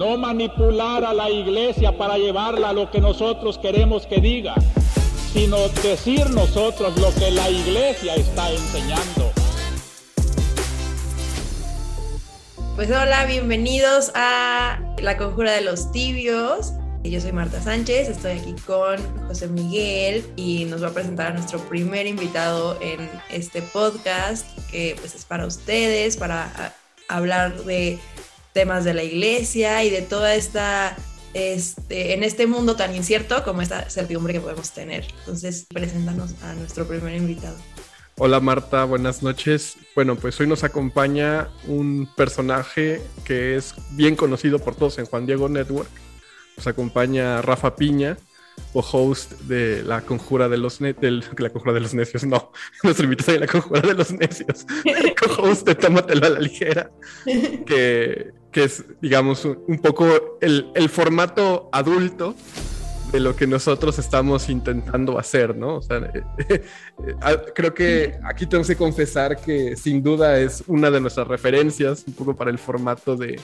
no manipular a la iglesia para llevarla a lo que nosotros queremos que diga, sino decir nosotros lo que la iglesia está enseñando. Pues hola, bienvenidos a La Conjura de los Tibios. Yo soy Marta Sánchez, estoy aquí con José Miguel y nos va a presentar a nuestro primer invitado en este podcast que pues es para ustedes, para hablar de temas de la iglesia y de toda esta, este, en este mundo tan incierto como esta certidumbre que podemos tener. Entonces, preséntanos a nuestro primer invitado. Hola Marta, buenas noches. Bueno, pues hoy nos acompaña un personaje que es bien conocido por todos en Juan Diego Network. Nos acompaña Rafa Piña, o host de la conjura de los necios, la conjura de los necios, no, nuestro invitado de la conjura de los necios, co-host de Tómatelo a la ligera, que, que es, digamos, un, poco el, el, formato adulto de lo que nosotros estamos intentando hacer, ¿no? O sea, eh, eh, creo que aquí tenemos que confesar que sin duda es una de nuestras referencias, un poco para el formato de,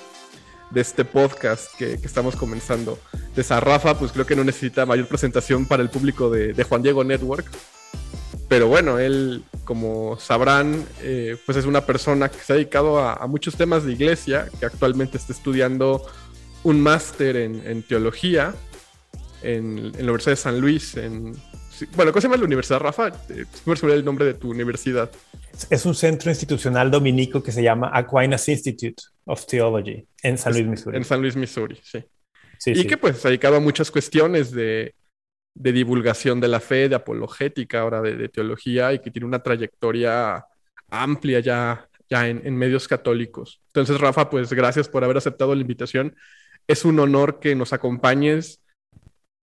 de este podcast que, estamos comenzando. De Rafa, pues creo que no necesita mayor presentación para el público de, Juan Diego Network. Pero bueno, él, como sabrán, eh, pues es una persona que se ha dedicado a, muchos temas de iglesia, que actualmente está estudiando un máster en, teología en, la Universidad de San Luis. En, bueno, ¿cómo se llama la universidad, Rafa? Eh, ¿Cómo el nombre de tu universidad? Es un centro institucional dominico que se llama Aquinas Institute of Theology en San Luis, Missouri. En San Luis, Missouri, sí. y que pues se ha dedicado a muchas cuestiones de, divulgación de la fe, de apologética, ahora de, teología, y que tiene una trayectoria amplia ya, ya en, medios católicos. Entonces, Rafa, pues gracias por haber aceptado la invitación. Es un honor que nos acompañes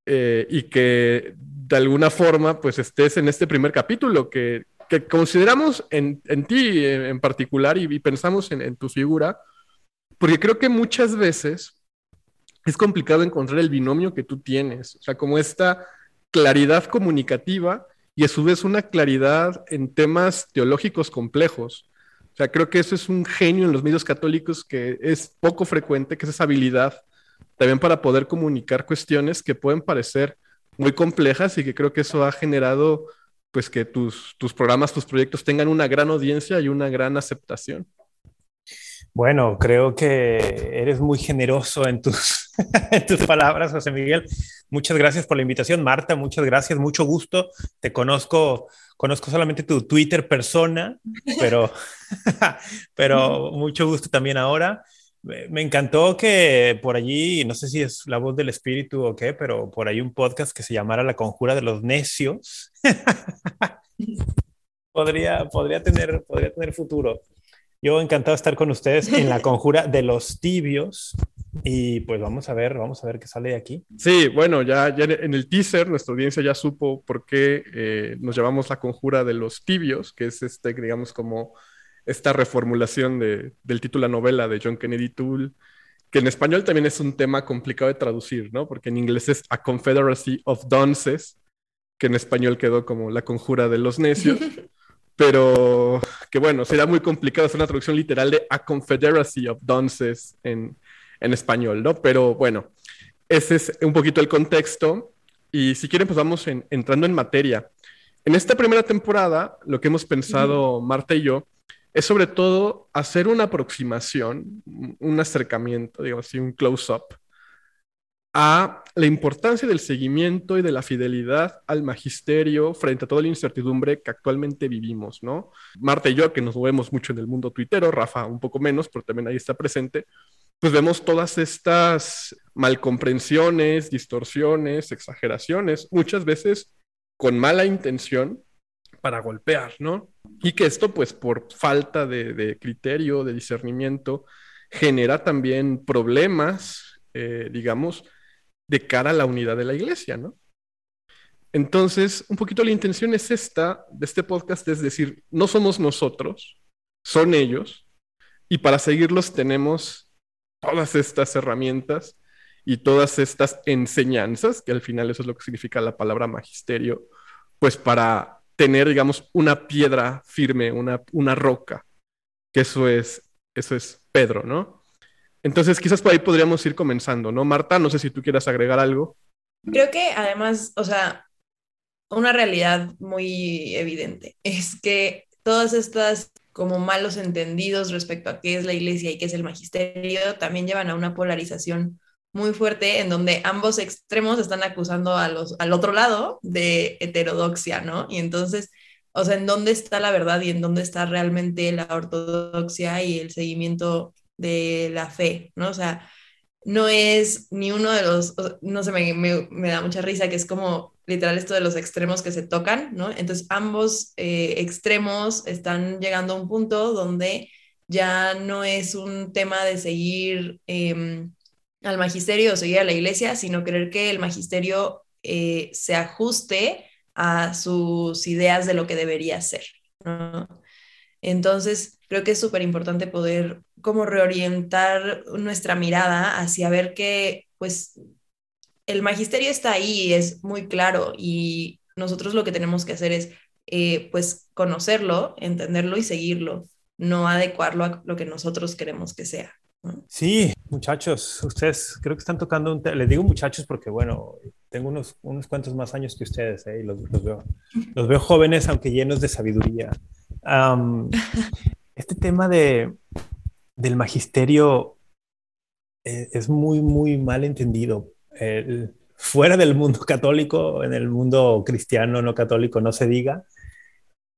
eh, y que de alguna forma pues estés en este primer capítulo que, que consideramos en, en ti en, particular y, pensamos en, en, tu figura, porque creo que muchas veces es complicado encontrar el binomio que tú tienes, o sea, como esta claridad comunicativa y a su vez una claridad en temas teológicos complejos. O sea, creo que eso es un genio en los medios católicos que es poco frecuente, que es esa habilidad también para poder comunicar cuestiones que pueden parecer muy complejas y que creo que eso ha generado pues que tus, tus programas, tus proyectos tengan una gran audiencia y una gran aceptación. Bueno, creo que eres muy generoso en tus, en tus palabras, José Miguel. Muchas gracias por la invitación, Marta. Muchas gracias, mucho gusto. Te conozco, conozco solamente tu Twitter persona, pero, pero mucho gusto también ahora. Me encantó que por allí, no sé si es la voz del espíritu o qué, pero por ahí un podcast que se llamara La Conjura de los Necios. podría, podría, tener, podría tener futuro. Yo encantado de estar con ustedes en La Conjura de los Tibios. Y pues vamos a ver, vamos a ver qué sale de aquí. Sí, bueno, ya, ya en el teaser nuestra audiencia ya supo por qué eh, nos llamamos La Conjura de los Tibios, que es este, digamos, como esta reformulación de, del título de la novela de John Kennedy Toole, que en español también es un tema complicado de traducir, ¿no? Porque en inglés es A Confederacy of Dunces, que en español quedó como La Conjura de los Necios, pero que bueno, sería muy complicado hacer una traducción literal de A Confederacy of Dunces en, en español, ¿no? Pero bueno, ese es un poquito el contexto. Y si quieren, pues vamos entrando en materia. En esta primera temporada, lo que hemos pensado Marta y yo es sobre todo hacer una aproximación, un acercamiento, digamos así, un close-up a la importancia del seguimiento y de la fidelidad al magisterio frente a toda la incertidumbre que actualmente vivimos, ¿no? Marta y yo, que nos movemos mucho en el mundo tuitero, Rafa un poco menos, pero también ahí está presente, pues vemos todas estas malcomprensiones, distorsiones, exageraciones, muchas veces con mala intención, para golpear, ¿no? Y que esto, pues, por falta de, criterio, de discernimiento, genera también problemas, eh, digamos, de cara a la unidad de la iglesia, ¿no? Entonces, un poquito la intención es esta, de este podcast, es decir, no somos nosotros, son ellos, y para seguirlos tenemos todas estas herramientas y todas estas enseñanzas, que al final eso es lo que significa la palabra magisterio, pues para tener, digamos, una piedra firme, una, una roca, que eso es, eso es Pedro, ¿no? Entonces, quizás por ahí podríamos ir comenzando, ¿no? Marta, no sé si tú quieras agregar algo. Creo que además, o sea, una realidad muy evidente es que todas estas como malos entendidos respecto a qué es la iglesia y qué es el magisterio también llevan a una polarización muy fuerte en donde ambos extremos están acusando a los, al otro lado de heterodoxia, ¿no? Y entonces, o sea, ¿en dónde está la verdad y en dónde está realmente la ortodoxia y el seguimiento de la fe, ¿no? O sea, no es ni uno de los, no sé, me, me, da mucha risa que es como literal esto de los extremos que se tocan, ¿no? Entonces ambos eh, extremos están llegando a un punto donde ya no es un tema de seguir em, al magisterio o seguir a la iglesia, sino creer que el magisterio eh, se ajuste a sus ideas de lo que debería ser, ¿no? Entonces, creo que es súper importante poder como reorientar nuestra mirada hacia ver que, pues, el magisterio está ahí, es muy claro y nosotros lo que tenemos que hacer es, eh, pues, conocerlo, entenderlo y seguirlo, no adecuarlo a lo que nosotros queremos que sea. Sí, muchachos, ustedes creo que están tocando un tema, les digo muchachos porque, bueno, tengo unos, unos cuantos más años que ustedes ¿eh? y los, veo, los veo jóvenes, aunque llenos de sabiduría. Este tema de, del magisterio eh, es muy, muy mal entendido. fuera del mundo católico, en el mundo cristiano no católico no se diga,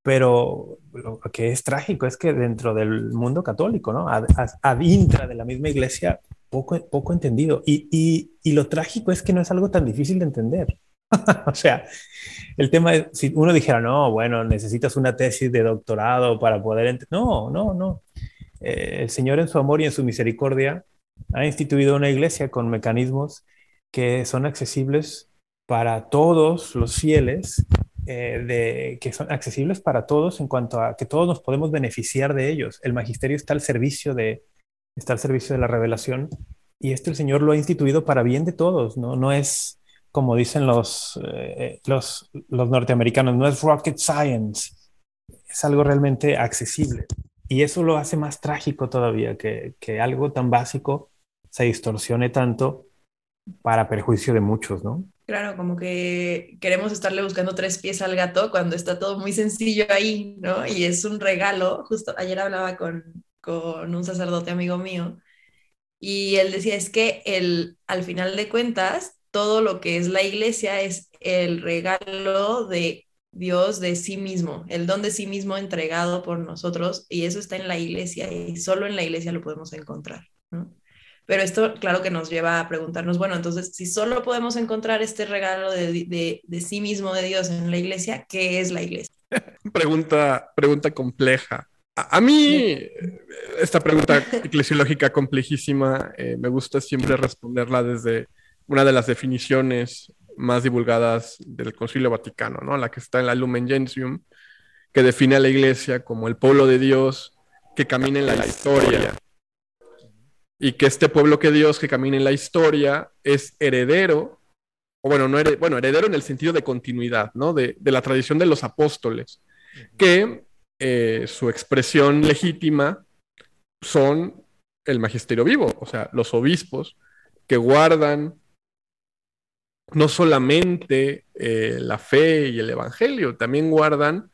pero lo que es trágico es que dentro del mundo católico, ¿no? Ad, intra de la misma iglesia, poco, poco entendido. Y, y, y, lo trágico es que no es algo tan difícil de entender. o sea, el tema es, si uno dijera, no, bueno, necesitas una tesis de doctorado para poder. No, no, no. Eh, el Señor en su amor y en su misericordia ha instituido una iglesia con mecanismos que son accesibles para todos los fieles eh, de, que son accesibles para todos en cuanto a que todos nos podemos beneficiar de ellos. El magisterio está al servicio de, está al servicio de la revelación y esto el Señor lo ha instituido para bien de todos, ¿no? No es, como dicen los, eh, los, los norteamericanos, no es rocket science, es algo realmente accesible. Y eso lo hace más trágico todavía, que, que algo tan básico se distorsione tanto para perjuicio de muchos, ¿no? Claro, como que queremos estarle buscando tres pies al gato cuando está todo muy sencillo ahí, ¿no? Y es un regalo. Justo ayer hablaba con, con un sacerdote amigo mío y él decía, es que el, al final de cuentas, todo lo que es la iglesia es el regalo de Dios de sí mismo, el don de sí mismo entregado por nosotros y eso está en la iglesia y solo en la iglesia lo podemos encontrar, ¿no? Pero esto, claro que nos lleva a preguntarnos, bueno, entonces, si solo podemos encontrar este regalo de, de, sí mismo de Dios en la iglesia, ¿qué es la iglesia? pregunta, pregunta compleja. A, mí, esta pregunta eclesiológica complejísima, eh, me gusta siempre responderla desde una de las definiciones más divulgadas del Concilio Vaticano, ¿no? La que está en la Lumen Gentium, que define a la iglesia como el pueblo de Dios que camina en la historia y que este pueblo que Dios que camina en la historia es heredero, o bueno, no heredero, bueno, heredero en el sentido de continuidad, ¿no? De, la tradición de los apóstoles, que eh, su expresión legítima son el magisterio vivo, o sea, los obispos que guardan no solamente eh, la fe y el evangelio, también guardan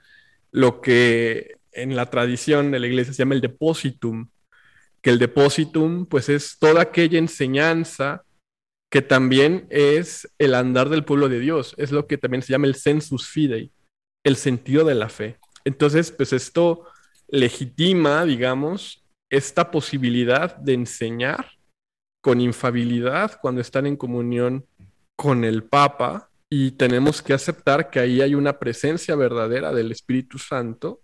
lo que en la tradición de la iglesia se llama el depositum, que el depositum pues es toda aquella enseñanza que también es el andar del pueblo de Dios, es lo que también se llama el sensus fidei, el sentido de la fe. Entonces, pues esto legitima, digamos, esta posibilidad de enseñar con infabilidad cuando están en comunión con el Papa y tenemos que aceptar que ahí hay una presencia verdadera del Espíritu Santo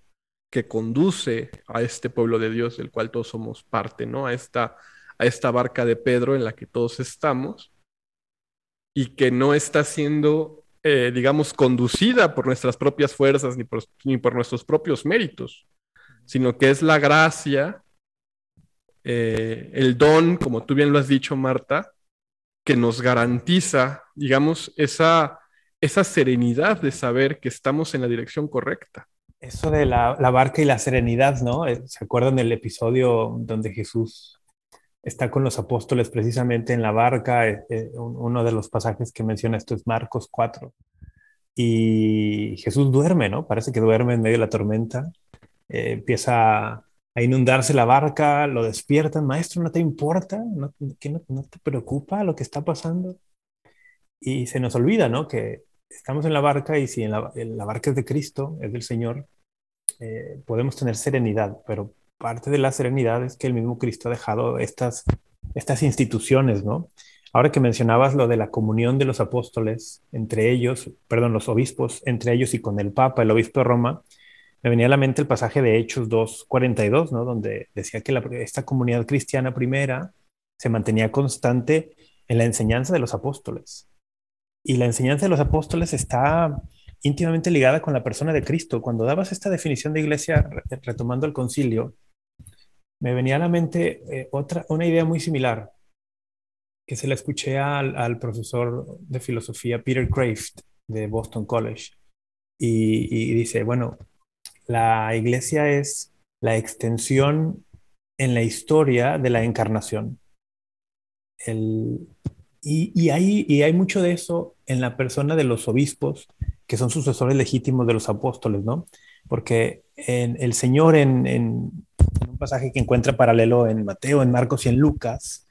que conduce a este pueblo de Dios del cual todos somos parte, ¿no? A esta, a esta barca de Pedro en la que todos estamos y que no está siendo, eh, digamos, conducida por nuestras propias fuerzas ni por, ni por nuestros propios méritos, sino que es la gracia, eh, el don, como tú bien lo has dicho, Marta, que nos garantiza, digamos, esa, esa serenidad de saber que estamos en la dirección correcta. Eso de la, barca y la serenidad, ¿no? Eh, ¿Se acuerdan del episodio donde Jesús está con los apóstoles precisamente en la barca. Eh, eh, uno de los pasajes que menciona esto es Marcos 4. Y Jesús duerme, ¿no? Parece que duerme en medio de la tormenta. Eh, empieza a inundarse la barca, lo despiertan. Maestro, ¿no te importa? ¿No, que no, te preocupa lo que está pasando? Y se nos olvida, ¿no? Que estamos en la barca y si en la, barca es de Cristo, es del Señor, podemos tener serenidad, pero parte de la serenidad es que el mismo Cristo ha dejado estas, estas instituciones, ¿no? Ahora que mencionabas lo de la comunión de los apóstoles entre ellos, perdón, los obispos entre ellos y con el Papa, el obispo de Roma, me venía a la mente el pasaje de Hechos 2.42, ¿no? Donde decía que esta comunidad cristiana primera se mantenía constante en la enseñanza de los apóstoles. Y la enseñanza de los apóstoles está íntimamente ligada con la persona de Cristo. Cuando dabas esta definición de iglesia, retomando el concilio, me venía a la mente eh, otra, una idea muy similar que se la escuché al, profesor de filosofía Peter Kraft de Boston College. Y, dice, bueno, la iglesia es la extensión en la historia de la encarnación. y, hay mucho de eso en la persona de los obispos, que son sucesores legítimos de los apóstoles, ¿no? Porque en, el Señor en, un pasaje que encuentra paralelo en Mateo, en Marcos y en Lucas.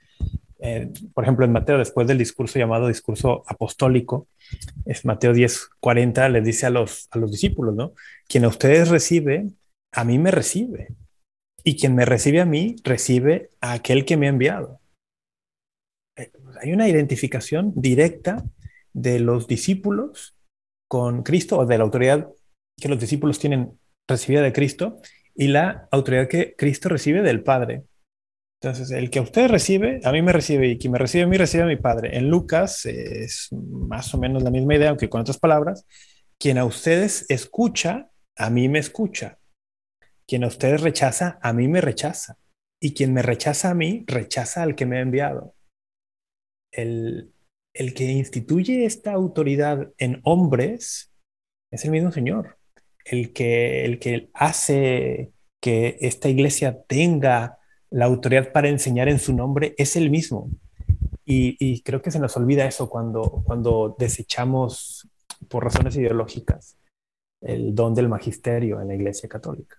Eh, por ejemplo, en Mateo, después del discurso llamado discurso apostólico, es Mateo 10, 40, les dice a los, a los discípulos, ¿no? Quien a ustedes recibe, a mí me recibe. Y quien me recibe a mí, recibe a aquel que me ha enviado. Eh, hay una identificación directa de los discípulos con Cristo o de la autoridad que los discípulos tienen recibida de Cristo y la autoridad que Cristo recibe del Padre. Entonces, el que usted recibe, a mí me recibe, y quien me recibe a mí recibe a mi Padre. En Lucas es más o menos la misma idea, aunque con otras palabras. Quien a ustedes escucha, a mí me escucha. Quien a ustedes rechaza, a mí me rechaza. Y quien me rechaza a mí, rechaza al que me ha enviado. El, el que instituye esta autoridad en hombres es el mismo Señor el que, el que hace que esta iglesia tenga la autoridad para enseñar en su nombre es el mismo. Y, creo que se nos olvida eso cuando, cuando desechamos por razones ideológicas el don del magisterio en la iglesia católica.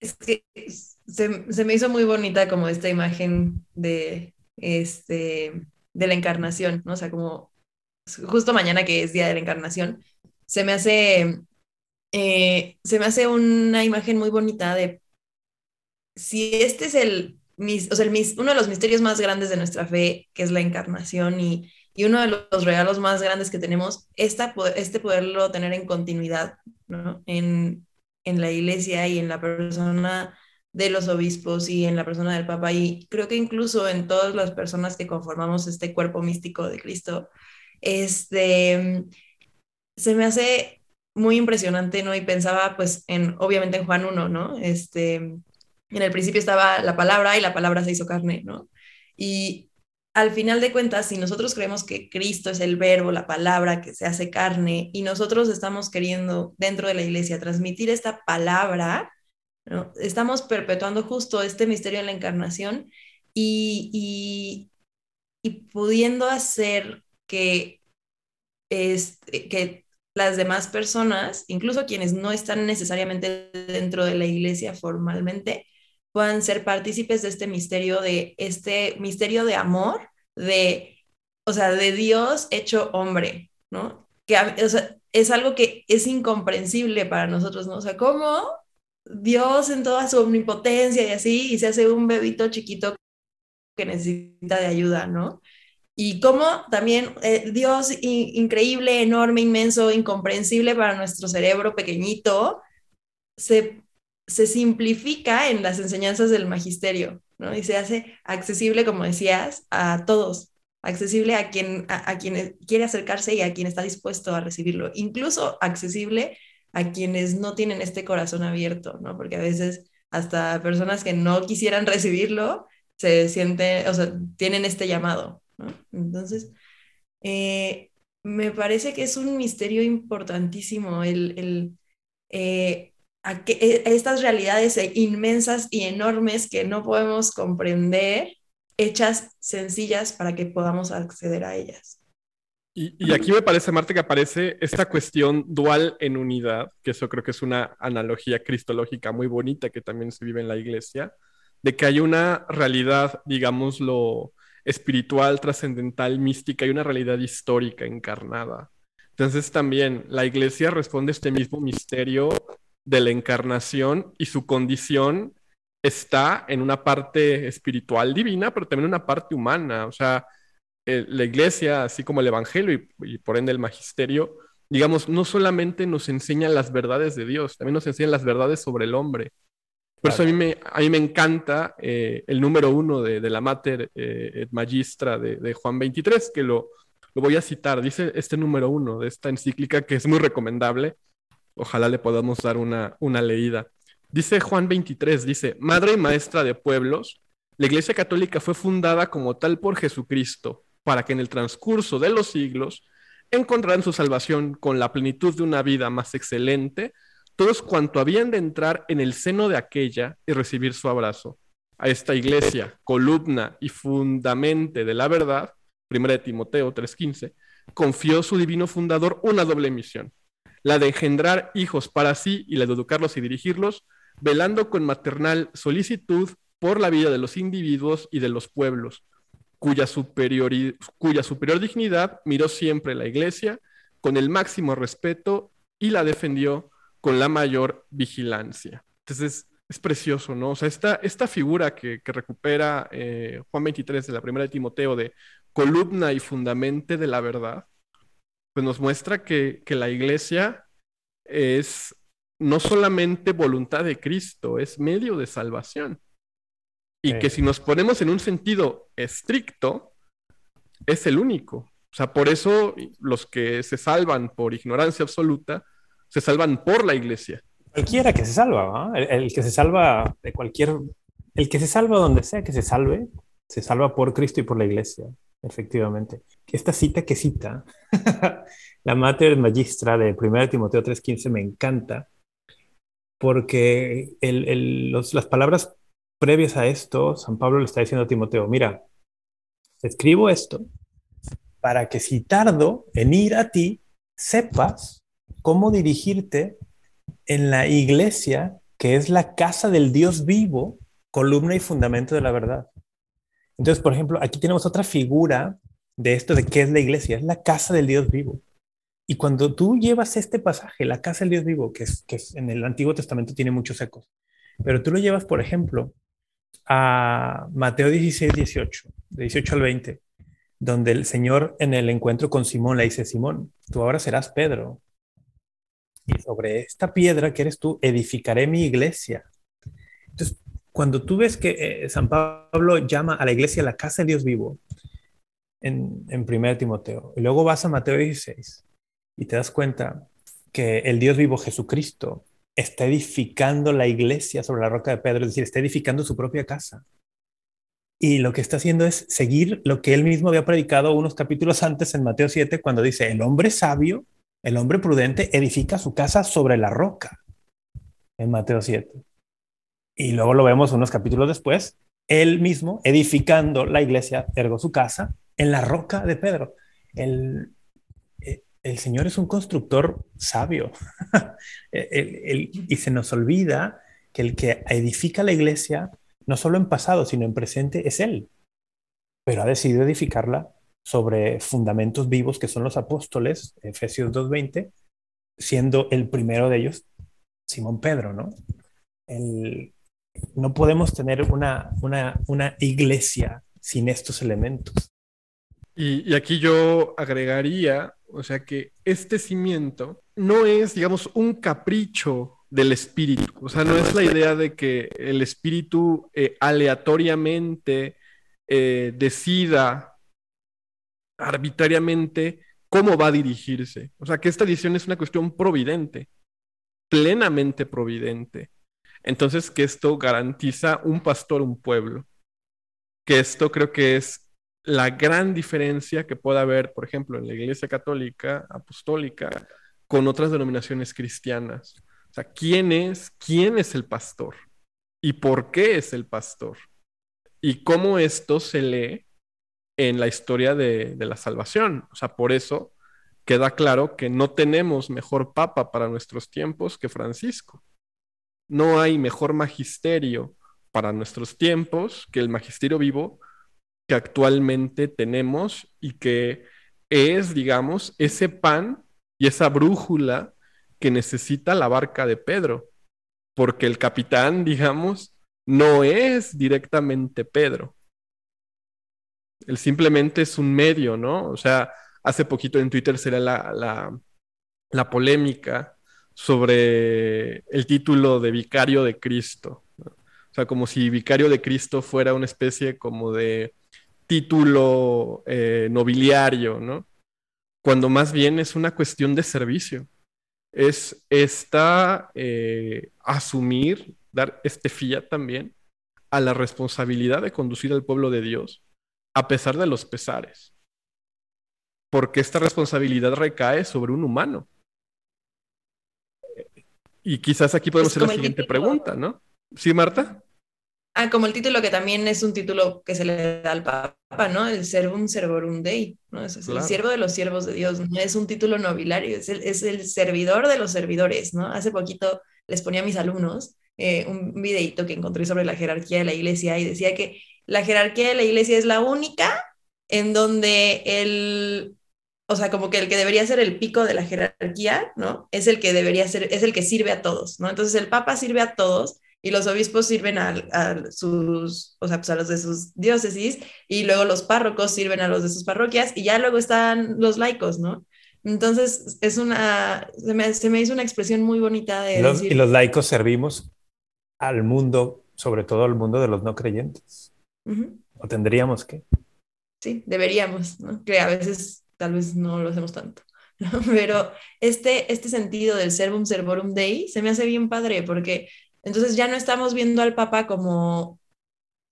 Es que se, se me hizo muy bonita como esta imagen de, este, de la encarnación, ¿no? O sea, como justo mañana que es Día de la Encarnación, se me hace eh, se me hace una imagen muy bonita de si este es el, o sea, el, uno de los misterios más grandes de nuestra fe, que es la encarnación, y, y uno de los regalos más grandes que tenemos, esta, este poderlo tener en continuidad ¿no? en, en la iglesia y en la persona de los obispos y en la persona del Papa, y creo que incluso en todas las personas que conformamos este cuerpo místico de Cristo, este, se me hace muy impresionante, ¿no? Y pensaba, pues, en, obviamente en Juan 1, ¿no? Este, en el principio estaba la palabra y la palabra se hizo carne, ¿no? Y al final de cuentas, si nosotros creemos que Cristo es el verbo, la palabra que se hace carne, y nosotros estamos queriendo dentro de la iglesia transmitir esta palabra, estamos perpetuando justo este misterio de la encarnación y, y, y pudiendo hacer que, este, que las demás personas, incluso quienes no están necesariamente dentro de la iglesia formalmente, puedan ser partícipes de este misterio, de este misterio de amor, de, o sea, de Dios hecho hombre, ¿no? Que es algo que es incomprensible para nosotros, ¿no? O sea, ¿cómo Dios en toda su omnipotencia y así, y se hace un bebito chiquito que necesita de ayuda, ¿no? y cómo también eh, Dios increíble, enorme, inmenso, incomprensible para nuestro cerebro pequeñito, se, se simplifica en las enseñanzas del magisterio, ¿no? Y se hace accesible, como decías, a todos, accesible a quien, a, quiere acercarse y a quien está dispuesto a recibirlo, incluso accesible a quienes no tienen este corazón abierto, ¿no? Porque a veces hasta personas que no quisieran recibirlo se sienten, o sea, tienen este llamado, entonces, eh, me parece que es un misterio importantísimo el, eh, e, estas realidades inmensas y enormes que no podemos comprender, hechas sencillas para que podamos acceder a ellas. Y, aquí me parece, Marta, que aparece esta cuestión dual en unidad, que eso creo que es una analogía cristológica muy bonita que también se vive en la iglesia, de que hay una realidad, digámoslo, espiritual, trascendental, mística y una realidad histórica encarnada. Entonces también la iglesia responde a este mismo misterio de la encarnación y su condición está en una parte espiritual divina, pero también en una parte humana. O sea, la iglesia, así como el evangelio y, por ende el magisterio, digamos, no solamente nos enseña las verdades de Dios, también nos enseña las verdades sobre el hombre. Por eso a mí me, a mí me encanta eh, el número uno de, la Mater eh, Magistra de, Juan 23, que lo, lo voy a citar. Dice este número uno de esta encíclica que es muy recomendable. Ojalá le podamos dar una, una leída. Dice Juan 23, dice, Madre y Maestra de Pueblos, la Iglesia Católica fue fundada como tal por Jesucristo, para que en el transcurso de los siglos encontraran su salvación con la plenitud de una vida más excelente, todos cuanto habían de entrar en el seno de aquella y recibir su abrazo. A esta iglesia, columna y fundamente de la verdad, 1 de Timoteo 3:15, confió su divino fundador una doble misión, la de engendrar hijos para sí y la de educarlos y dirigirlos, velando con maternal solicitud por la vida de los individuos y de los pueblos, cuya, cuya superior dignidad miró siempre la iglesia con el máximo respeto y la defendió con la mayor vigilancia. Entonces, es precioso, ¿no? O sea, esta, esta figura que, recupera eh, Juan 23 de la primera de Timoteo de columna y fundamente de la verdad, pues nos muestra que, que la iglesia es no solamente voluntad de Cristo, es medio de salvación. Y que si nos ponemos en un sentido estricto, es el único. O sea, por eso los que se salvan por ignorancia absoluta, se salvan por la iglesia. Cualquiera que se salva, el, que se salva de cualquier, el que se salva donde sea que se salve, se salva por Cristo y por la iglesia, efectivamente. Esta cita que cita, la Mater Magistra de 1 Timoteo 3:15 me encanta, porque las palabras previas a esto, San Pablo le está diciendo a Timoteo, mira, escribo esto para que si tardo en ir a ti, sepas cómo dirigirte en la iglesia, que es la casa del Dios vivo, columna y fundamento de la verdad. Entonces, por ejemplo, aquí tenemos otra figura de esto de qué es la iglesia, es la casa del Dios vivo. Y cuando tú llevas este pasaje, la casa del Dios vivo, que, es, que en el Antiguo Testamento tiene muchos ecos, pero tú lo llevas, por ejemplo, a Mateo 16, 18, de 18 al 20, donde el Señor en el encuentro con Simón le dice, Simón, tú ahora serás Pedro. Y sobre esta piedra que eres tú, edificaré mi iglesia. Cuando tú ves que eh, San Pablo llama a la iglesia la casa de Dios vivo, en, en 1 Timoteo, y luego vas a Mateo 16 y te das cuenta que el Dios vivo Jesucristo está edificando la iglesia sobre la roca de Pedro, es decir, está edificando su propia casa. Y lo que está haciendo es seguir lo que él mismo había predicado unos capítulos antes en Mateo 7, cuando dice, el hombre sabio, el hombre prudente, edifica su casa sobre la roca, en Mateo 7. Y luego lo vemos unos capítulos después, él mismo edificando la iglesia, ergo su casa, en la roca de Pedro. El, el Señor es un constructor sabio y se nos olvida que el que edifica la iglesia, no solo en pasado, sino en presente, es Él. Pero ha decidido edificarla sobre fundamentos vivos que son los apóstoles, Efesios 2.20, siendo el primero de ellos Simón Pedro, ¿no? No podemos tener una, una, iglesia sin estos elementos. y, aquí yo agregaría o sea que este cimiento no es, digamos, un capricho del espíritu. O sea, no es la idea de que el espíritu eh, aleatoriamente eh, decida arbitrariamente cómo va a dirigirse. O sea, que esta decisión es una cuestión providente, plenamente providente. Entonces, que esto garantiza un pastor, un pueblo. Que esto creo que es la gran diferencia que puede haber, por ejemplo, en la Iglesia Católica, Apostólica, con otras denominaciones cristianas. O sea, ¿quién es, quién es el pastor? ¿Y por qué es el pastor? y cómo esto se lee en la historia de, de la salvación. O sea, por eso queda claro que no tenemos mejor papa para nuestros tiempos que Francisco. No hay mejor magisterio para nuestros tiempos que el magisterio vivo que actualmente tenemos y que es, digamos, ese pan y esa brújula que necesita la barca de Pedro, porque el capitán, digamos, no es directamente Pedro. Él simplemente es un medio, ¿no? O sea, hace poquito en Twitter será la, la, polémica sobre el título de vicario de Cristo. O sea, como si vicario de Cristo fuera una especie como de título eh, nobiliario, ¿no? Cuando más bien es una cuestión de servicio. Es esta eh, asumir, dar este fiat también a la responsabilidad de conducir al pueblo de Dios a pesar de los pesares porque esta responsabilidad recae sobre un humano. Y quizás aquí podemos hacer la siguiente pregunta, ¿no? ¿Sí, Marta? Ah, como el título que también es un título que se le da al Papa, ¿no? El servum servorum dei, ¿no? Es, el siervo de los siervos de Dios, no es un título nobiliario, es el, es el servidor de los servidores, ¿no? Hace poquito les ponía a mis alumnos eh, un videito que encontré sobre la jerarquía de la iglesia y decía que la jerarquía de la iglesia es la única en donde el, o sea, como que el que debería ser el pico de la jerarquía, ¿no? Es el que debería ser, es el que sirve a todos, ¿no? Entonces el Papa sirve a todos y los obispos sirven a, sus, o sea, pues a los de sus diócesis y luego los párrocos sirven a los de sus parroquias y ya luego están los laicos, ¿no? Entonces es una, se me, hizo una expresión muy bonita de... decir, y los laicos servimos al mundo, sobre todo al mundo de los no creyentes. ¿O tendríamos que? Sí, deberíamos, ¿no? Que a veces tal vez no lo hacemos tanto. Pero este, este sentido del servum servorum dei se me hace bien padre porque entonces ya no estamos viendo al Papa como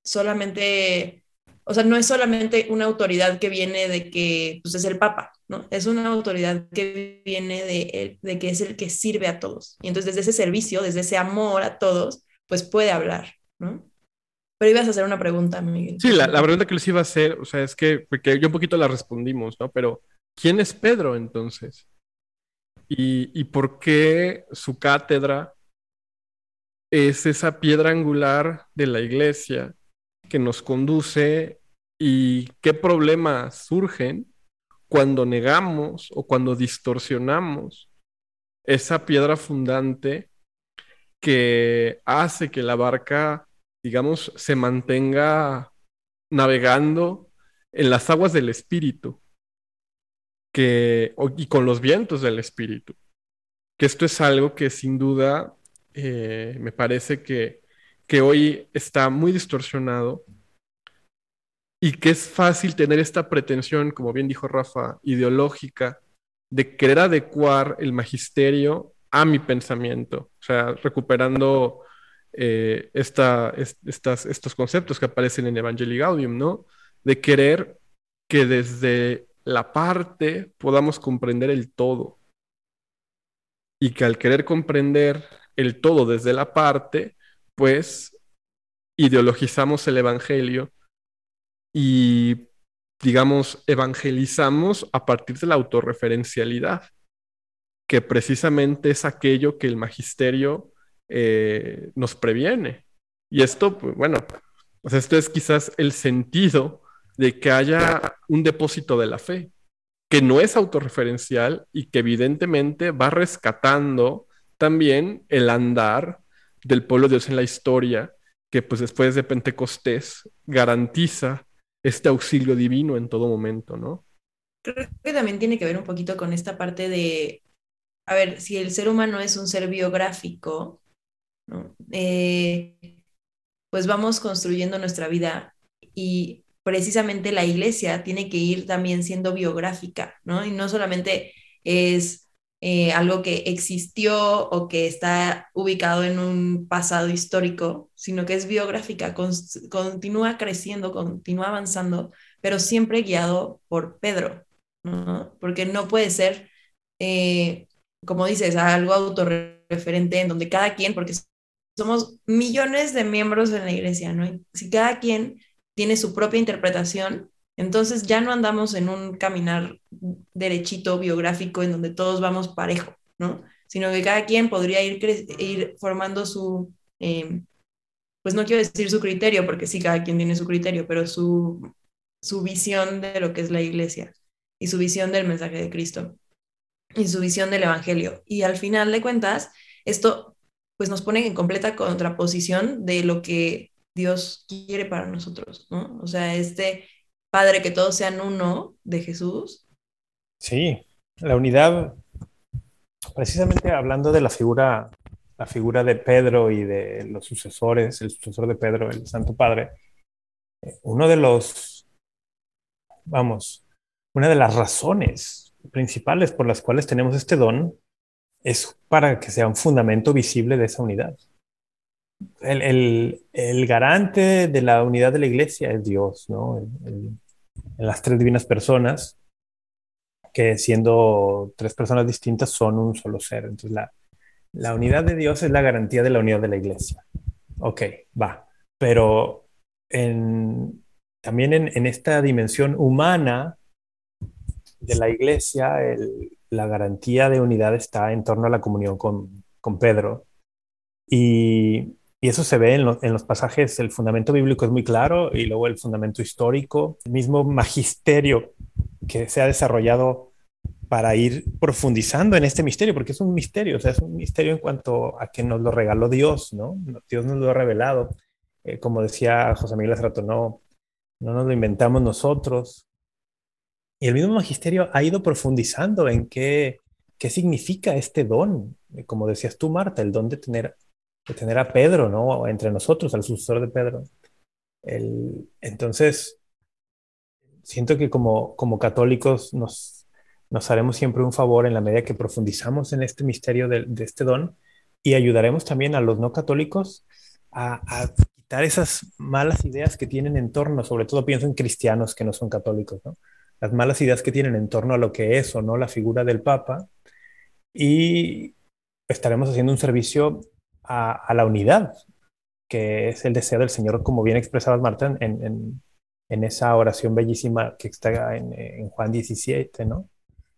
solamente, o sea, no es solamente una autoridad que viene de que pues, es el Papa, ¿no? Es una autoridad que viene de, de que es el que sirve a todos. Y entonces desde ese servicio, desde ese amor a todos, pues puede hablar, ¿no? Pero ibas a hacer una pregunta, Miguel. Sí, la, pregunta que les iba a hacer, o sea, es que, porque yo un poquito la respondimos, ¿no? Pero, ¿quién es Pedro entonces? ¿Y, por qué su cátedra es esa piedra angular de la iglesia que nos conduce y qué problemas surgen cuando negamos o cuando distorsionamos esa piedra fundante que hace que la barca digamos, se mantenga navegando en las aguas del espíritu que, y con los vientos del espíritu. Que esto es algo que sin duda eh, me parece que, que hoy está muy distorsionado y que es fácil tener esta pretensión, como bien dijo Rafa, ideológica, de querer adecuar el magisterio a mi pensamiento, o sea, recuperando eh, estas, estos conceptos que aparecen en Evangelii Gaudium, ¿no? De querer que desde la parte podamos comprender el todo. Y que al querer comprender el todo desde la parte, pues ideologizamos el Evangelio y, digamos, evangelizamos a partir de la autorreferencialidad, que precisamente es aquello que el magisterio eh, nos previene. Y esto, pues, bueno, pues esto es quizás el sentido de que haya un depósito de la fe, que no es autorreferencial y que evidentemente va rescatando también el andar del pueblo de Dios en la historia, que pues después de Pentecostés garantiza este auxilio divino en todo momento, ¿no? Creo que también tiene que ver un poquito con esta parte de, a ver, si el ser humano es un ser biográfico, eh, pues vamos construyendo nuestra vida y precisamente la iglesia tiene que ir también siendo biográfica, ¿no? Y no solamente es eh, algo que existió o que está ubicado en un pasado histórico, sino que es biográfica, continúa creciendo, continúa avanzando, pero siempre guiado por Pedro, ¿no? Porque no puede ser, eh, como dices, algo autorreferente en donde cada quien, porque somos millones de miembros en la iglesia, ¿no? si cada quien tiene su propia interpretación, entonces ya no andamos en un caminar derechito biográfico en donde todos vamos parejo, ¿no? Sino que cada quien podría ir, ir formando su, eh, pues no quiero decir su criterio, porque sí, cada quien tiene su criterio, pero su, su visión de lo que es la iglesia y su visión del mensaje de Cristo y su visión del Evangelio. Y al final de cuentas, esto pues nos pone en completa contraposición de lo que Dios quiere para nosotros, ¿no? O sea, este Padre que todos sean uno de Jesús. Sí, la unidad, precisamente hablando de la figura la figura de Pedro y de los sucesores, el sucesor de Pedro, el Santo Padre, eh, uno de los, vamos, una de las razones principales por las cuales tenemos este don es para que sea un fundamento visible de esa unidad. El, garante de la unidad de la iglesia es Dios, ¿no? en las tres divinas personas, que siendo tres personas distintas son un solo ser. Entonces, la, la unidad de Dios es la garantía de la unidad de la iglesia. Ok, va. Pero también en, esta dimensión humana de la iglesia, la garantía de unidad está en torno a la comunión con, Pedro. Y, eso se ve en, en, los pasajes, el fundamento bíblico es muy claro y luego el fundamento histórico, el mismo magisterio que se ha desarrollado para ir profundizando en este misterio, porque es un misterio, o sea, es un misterio en cuanto a que nos lo regaló Dios, ¿no? Dios nos lo ha revelado. Eh, como decía José Miguel Azrato, no, no nos lo inventamos nosotros. Y el mismo magisterio ha ido profundizando en qué, qué significa este don, eh, como decías tú, Marta, el don de tener, de tener a Pedro, ¿no? Entre nosotros, al sucesor de Pedro. Entonces, siento que como, como católicos nos nos haremos siempre un favor en la medida que profundizamos en este misterio de, este don y ayudaremos también a los no católicos a, quitar esas malas ideas que tienen en torno, sobre todo pienso en cristianos que no son católicos, ¿no? Las malas ideas que tienen en torno a lo que es o no la figura del Papa y estaremos haciendo un servicio a, la unidad, que es el deseo del Señor, como bien expresaba Marta en, esa oración bellísima que está en, en Juan 17, ¿no?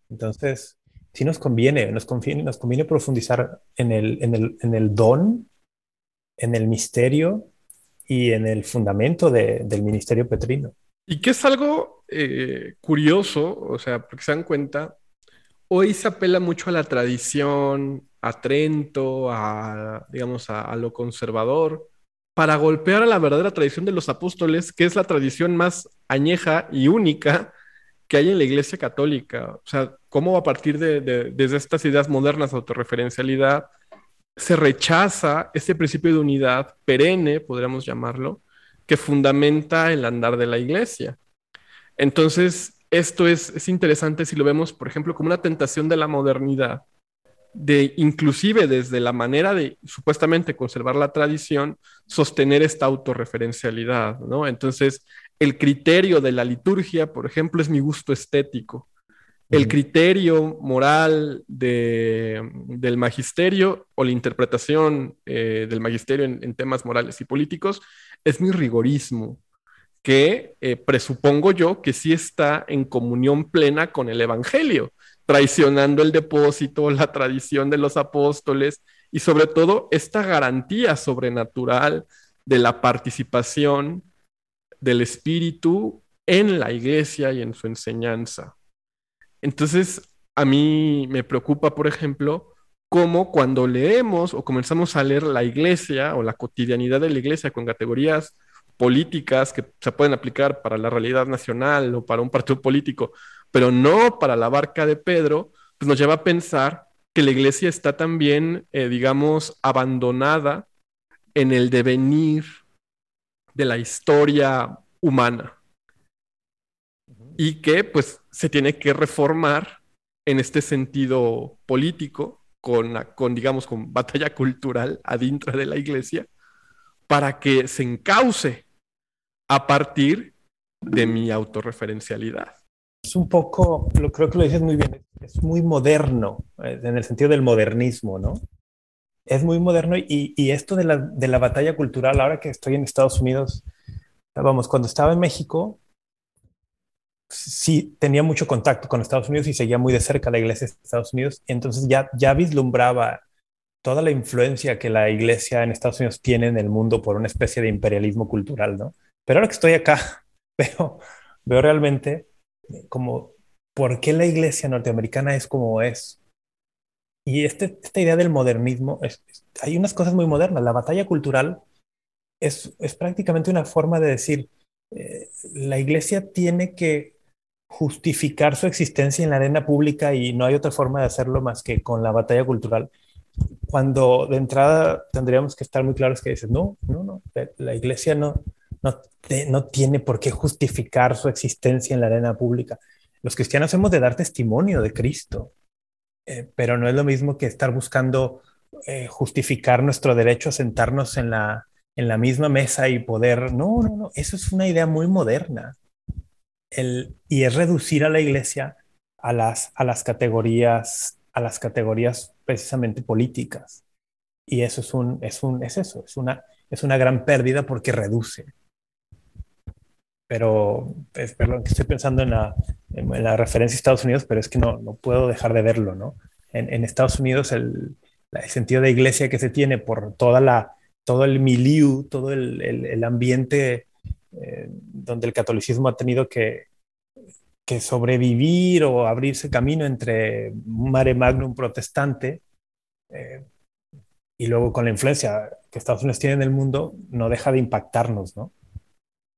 Entonces, sí nos conviene, nos conviene, nos conviene profundizar en el, en, el, en el don, en el misterio y en el fundamento de, del ministerio petrino. Y que es algo eh, curioso, o sea, porque se dan cuenta, hoy se apela mucho a la tradición, a Trento, a, digamos, a, lo conservador, para golpear a la verdadera tradición de los apóstoles, que es la tradición más añeja y única que hay en la Iglesia Católica. O sea, cómo a partir de, desde estas ideas modernas de autorreferencialidad se rechaza ese principio de unidad perenne, podríamos llamarlo, que fundamenta el andar de la Iglesia. Entonces, esto es, es interesante si lo vemos, por ejemplo, como una tentación de la modernidad, de inclusive desde la manera de supuestamente conservar la tradición, sostener esta autorreferencialidad, ¿no? Entonces, el criterio de la liturgia, por ejemplo, es mi gusto estético. El criterio moral del magisterio o la interpretación eh, del magisterio en, temas morales y políticos es mi rigorismo, que eh, presupongo yo que sí está en comunión plena con el Evangelio, traicionando el depósito, la tradición de los apóstoles y sobre todo esta garantía sobrenatural de la participación del Espíritu en la iglesia y en su enseñanza. Entonces, a mí me preocupa, por ejemplo, cómo cuando leemos o comenzamos a leer la iglesia o la cotidianidad de la iglesia con categorías políticas que se pueden aplicar para la realidad nacional o para un partido político, pero no para la barca de Pedro, pues nos lleva a pensar que la iglesia está también, eh, digamos, abandonada en el devenir de la historia humana y que pues se tiene que reformar en este sentido político con, con digamos con batalla cultural adentro de la iglesia para que se encauce a partir de mi autorreferencialidad. Es un poco, lo creo que lo dices muy bien, es muy moderno, eh, en el sentido del modernismo, ¿no? es muy moderno y, esto de la, batalla cultural, ahora que estoy en Estados Unidos, Vamos, cuando estaba en México, sí tenía mucho contacto con Estados Unidos y seguía muy de cerca la iglesia de Estados Unidos, entonces ya, ya vislumbraba toda la influencia que la iglesia en Estados Unidos tiene en el mundo por una especie de imperialismo cultural, ¿no? Pero ahora que estoy acá, veo, veo realmente como por qué la iglesia norteamericana es como es. Y este, esta idea del modernismo, hay unas cosas muy modernas. La batalla cultural es, es prácticamente una forma de decir, eh, la iglesia tiene que justificar su existencia en la arena pública y no hay otra forma de hacerlo más que con la batalla cultural. Cuando de entrada tendríamos que estar muy claros que dices, no, no, no, la iglesia no, no, no tiene por qué justificar su existencia en la arena pública. Los cristianos hemos de dar testimonio de Cristo, eh, pero no es lo mismo que estar buscando eh, justificar nuestro derecho a sentarnos en la, en la misma mesa y poder, no, no, no, eso es una idea muy moderna. Y es reducir a la iglesia a las, a las categorías, a las categorías precisamente políticas. Y eso es un, es un, es eso, es una, es una gran pérdida porque reduce pero pues, perdón, estoy pensando en la, en la, referencia a Estados Unidos, pero es que no, no puedo dejar de verlo, ¿no? En, en Estados Unidos el, sentido de iglesia que se tiene por toda la, todo el milieu, todo el, el ambiente eh, donde el catolicismo ha tenido que, que sobrevivir o abrirse camino entre mare magnum protestante eh, y luego con la influencia que Estados Unidos tiene en el mundo, no deja de impactarnos, ¿no?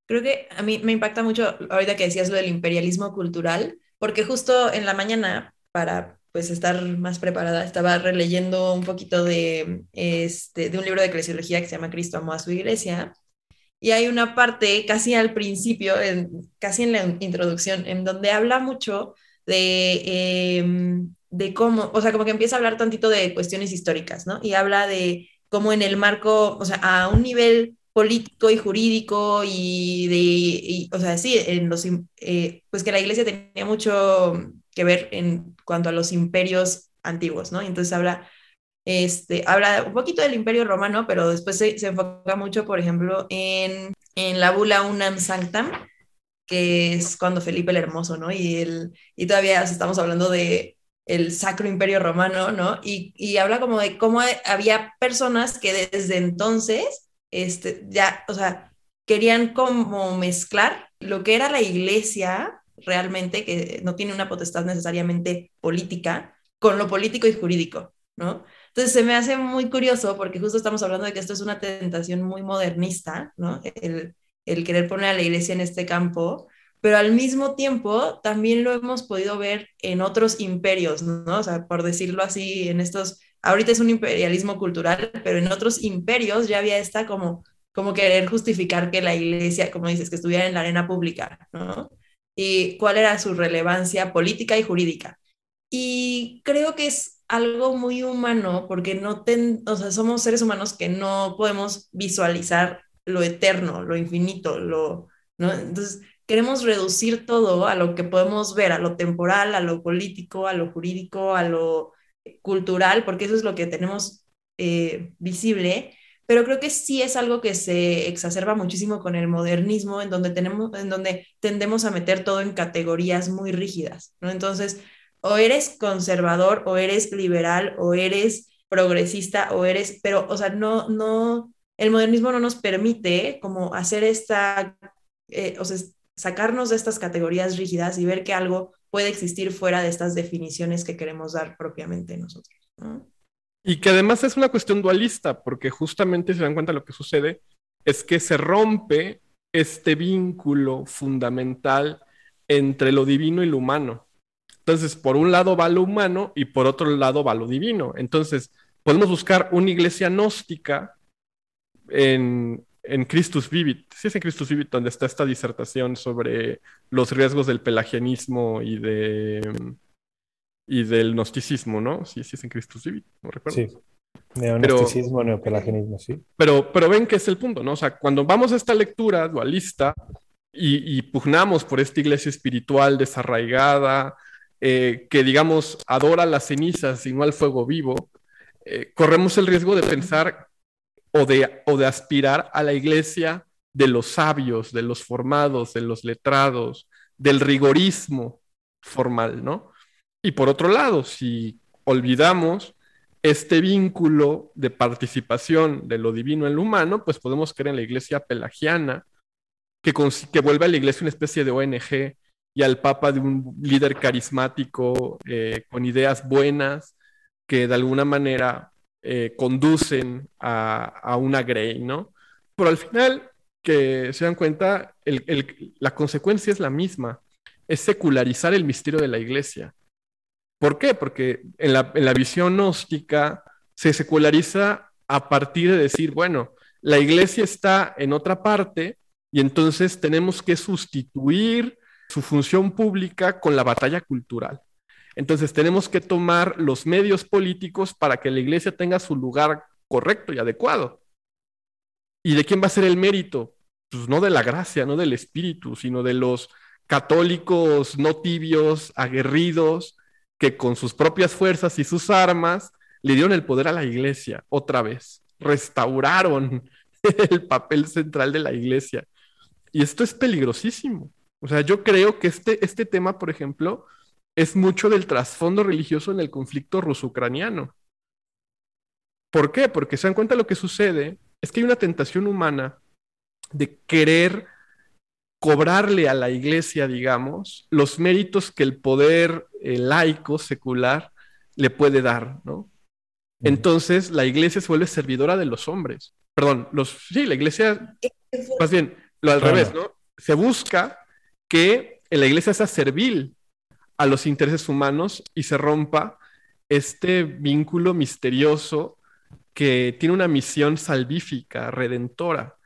Creo que a mí me impacta mucho ahorita que decías lo del imperialismo cultural, porque justo en la mañana, para pues estar más preparada, estaba releyendo un poquito de, este, de un libro de eclesiología que se llama Cristo amó a su iglesia, y hay una parte casi al principio, en, casi en la introducción, en donde habla mucho de, em, de cómo, o sea, como que empieza a hablar tantito de cuestiones históricas, ¿no? Y habla de cómo en el marco, o sea, a un nivel político y jurídico y de, o sea, sí, en los, eh, pues que la iglesia tenía mucho que ver en cuanto a los imperios antiguos, ¿no? Y entonces habla, este, habla un poquito del imperio romano, pero después se, enfoca mucho, por ejemplo, en, en la bula Unam Sanctam, que es cuando Felipe el Hermoso, ¿no? Y, el, y todavía estamos hablando de el Sacro Imperio Romano, ¿no? Y, y habla como de cómo había personas que desde entonces este, ya, o sea, querían como mezclar lo que era la iglesia realmente, que no tiene una potestad necesariamente política, con lo político y jurídico, ¿no? Entonces se me hace muy curioso porque justo estamos hablando de que esto es una tentación muy modernista, ¿no? El, el querer poner a la iglesia en este campo, pero al mismo tiempo también lo hemos podido ver en otros imperios, ¿no? O sea, por decirlo así, en estos ahorita es un imperialismo cultural, pero en otros imperios ya había esta como, como querer justificar que la iglesia, como dices, que estuviera en la arena pública, ¿no? Y cuál era su relevancia política y jurídica. Y creo que es algo muy humano porque no ten, o sea, somos seres humanos que no podemos visualizar lo eterno, lo infinito, lo, ¿no? Entonces, queremos reducir todo a lo que podemos ver, a lo temporal, a lo político, a lo jurídico, a lo cultural, porque eso es lo que tenemos eh, visible, pero creo que sí es algo que se exacerba muchísimo con el modernismo, en donde, tenemos, en donde tendemos a meter todo en categorías muy rígidas, ¿no? Entonces, o eres conservador, o eres liberal, o eres progresista, o eres, pero, o sea, no, no, el modernismo no nos permite como hacer esta, eh, o sea, sacarnos de estas categorías rígidas y ver que algo puede existir fuera de estas definiciones que queremos dar propiamente nosotros. Y que además es una cuestión dualista, porque justamente se dan cuenta lo que sucede es que se rompe este vínculo fundamental entre lo divino y lo humano. Entonces, por un lado va lo humano y por otro lado va lo divino. Entonces, podemos buscar una iglesia gnóstica en, en Christus Vivit, sí es en Christus Vivit donde está esta disertación sobre los riesgos del pelagianismo y de y del gnosticismo, ¿no? Sí, sí es en Christus Vivit, no recuerdo. Sí. Neognosticismo, neopelagianismo, sí. Pero, pero ven que es el punto, ¿no? O sea, cuando vamos a esta lectura dualista y, pugnamos por esta iglesia espiritual desarraigada, eh, que digamos adora las cenizas y no al fuego vivo, eh, corremos el riesgo de pensar o de, o de aspirar a la iglesia de los sabios, de los formados, de los letrados, del rigorismo formal, ¿no? Y por otro lado, si olvidamos este vínculo de participación de lo divino en lo humano, pues podemos creer en la iglesia pelagiana, que, que vuelve a la iglesia una especie de ONG y al papa de un líder carismático eh, con ideas buenas que de alguna manera eh, conducen a, una Grey, ¿no? Pero al final, que se dan cuenta, la consecuencia es la misma, es secularizar el misterio de la iglesia. ¿Por qué? Porque en la, en la visión gnóstica se seculariza a partir de decir, bueno, la iglesia está en otra parte y entonces tenemos que sustituir su función pública con la batalla cultural. Entonces tenemos que tomar los medios políticos para que la iglesia tenga su lugar correcto y adecuado. ¿Y de quién va a ser el mérito? Pues no de la gracia, no del espíritu, sino de los católicos no tibios, aguerridos, que con sus propias fuerzas y sus armas le dieron el poder a la iglesia otra vez, restauraron el papel central de la iglesia. Y esto es peligrosísimo. O sea, yo creo que este, este tema, por ejemplo, es mucho del trasfondo religioso en el conflicto ruso-ucraniano. ¿Por qué? Porque se dan cuenta lo que sucede es que hay una tentación humana de querer cobrarle a la iglesia, digamos, los méritos que el poder eh, laico, secular, le puede dar, ¿no? Entonces la iglesia se vuelve servidora de los hombres. Perdón, los, sí, la iglesia, más bien, lo al revés, ¿no? Se busca que la iglesia sea servil a los intereses humanos y se rompa este vínculo misterioso que tiene una misión salvífica, redentora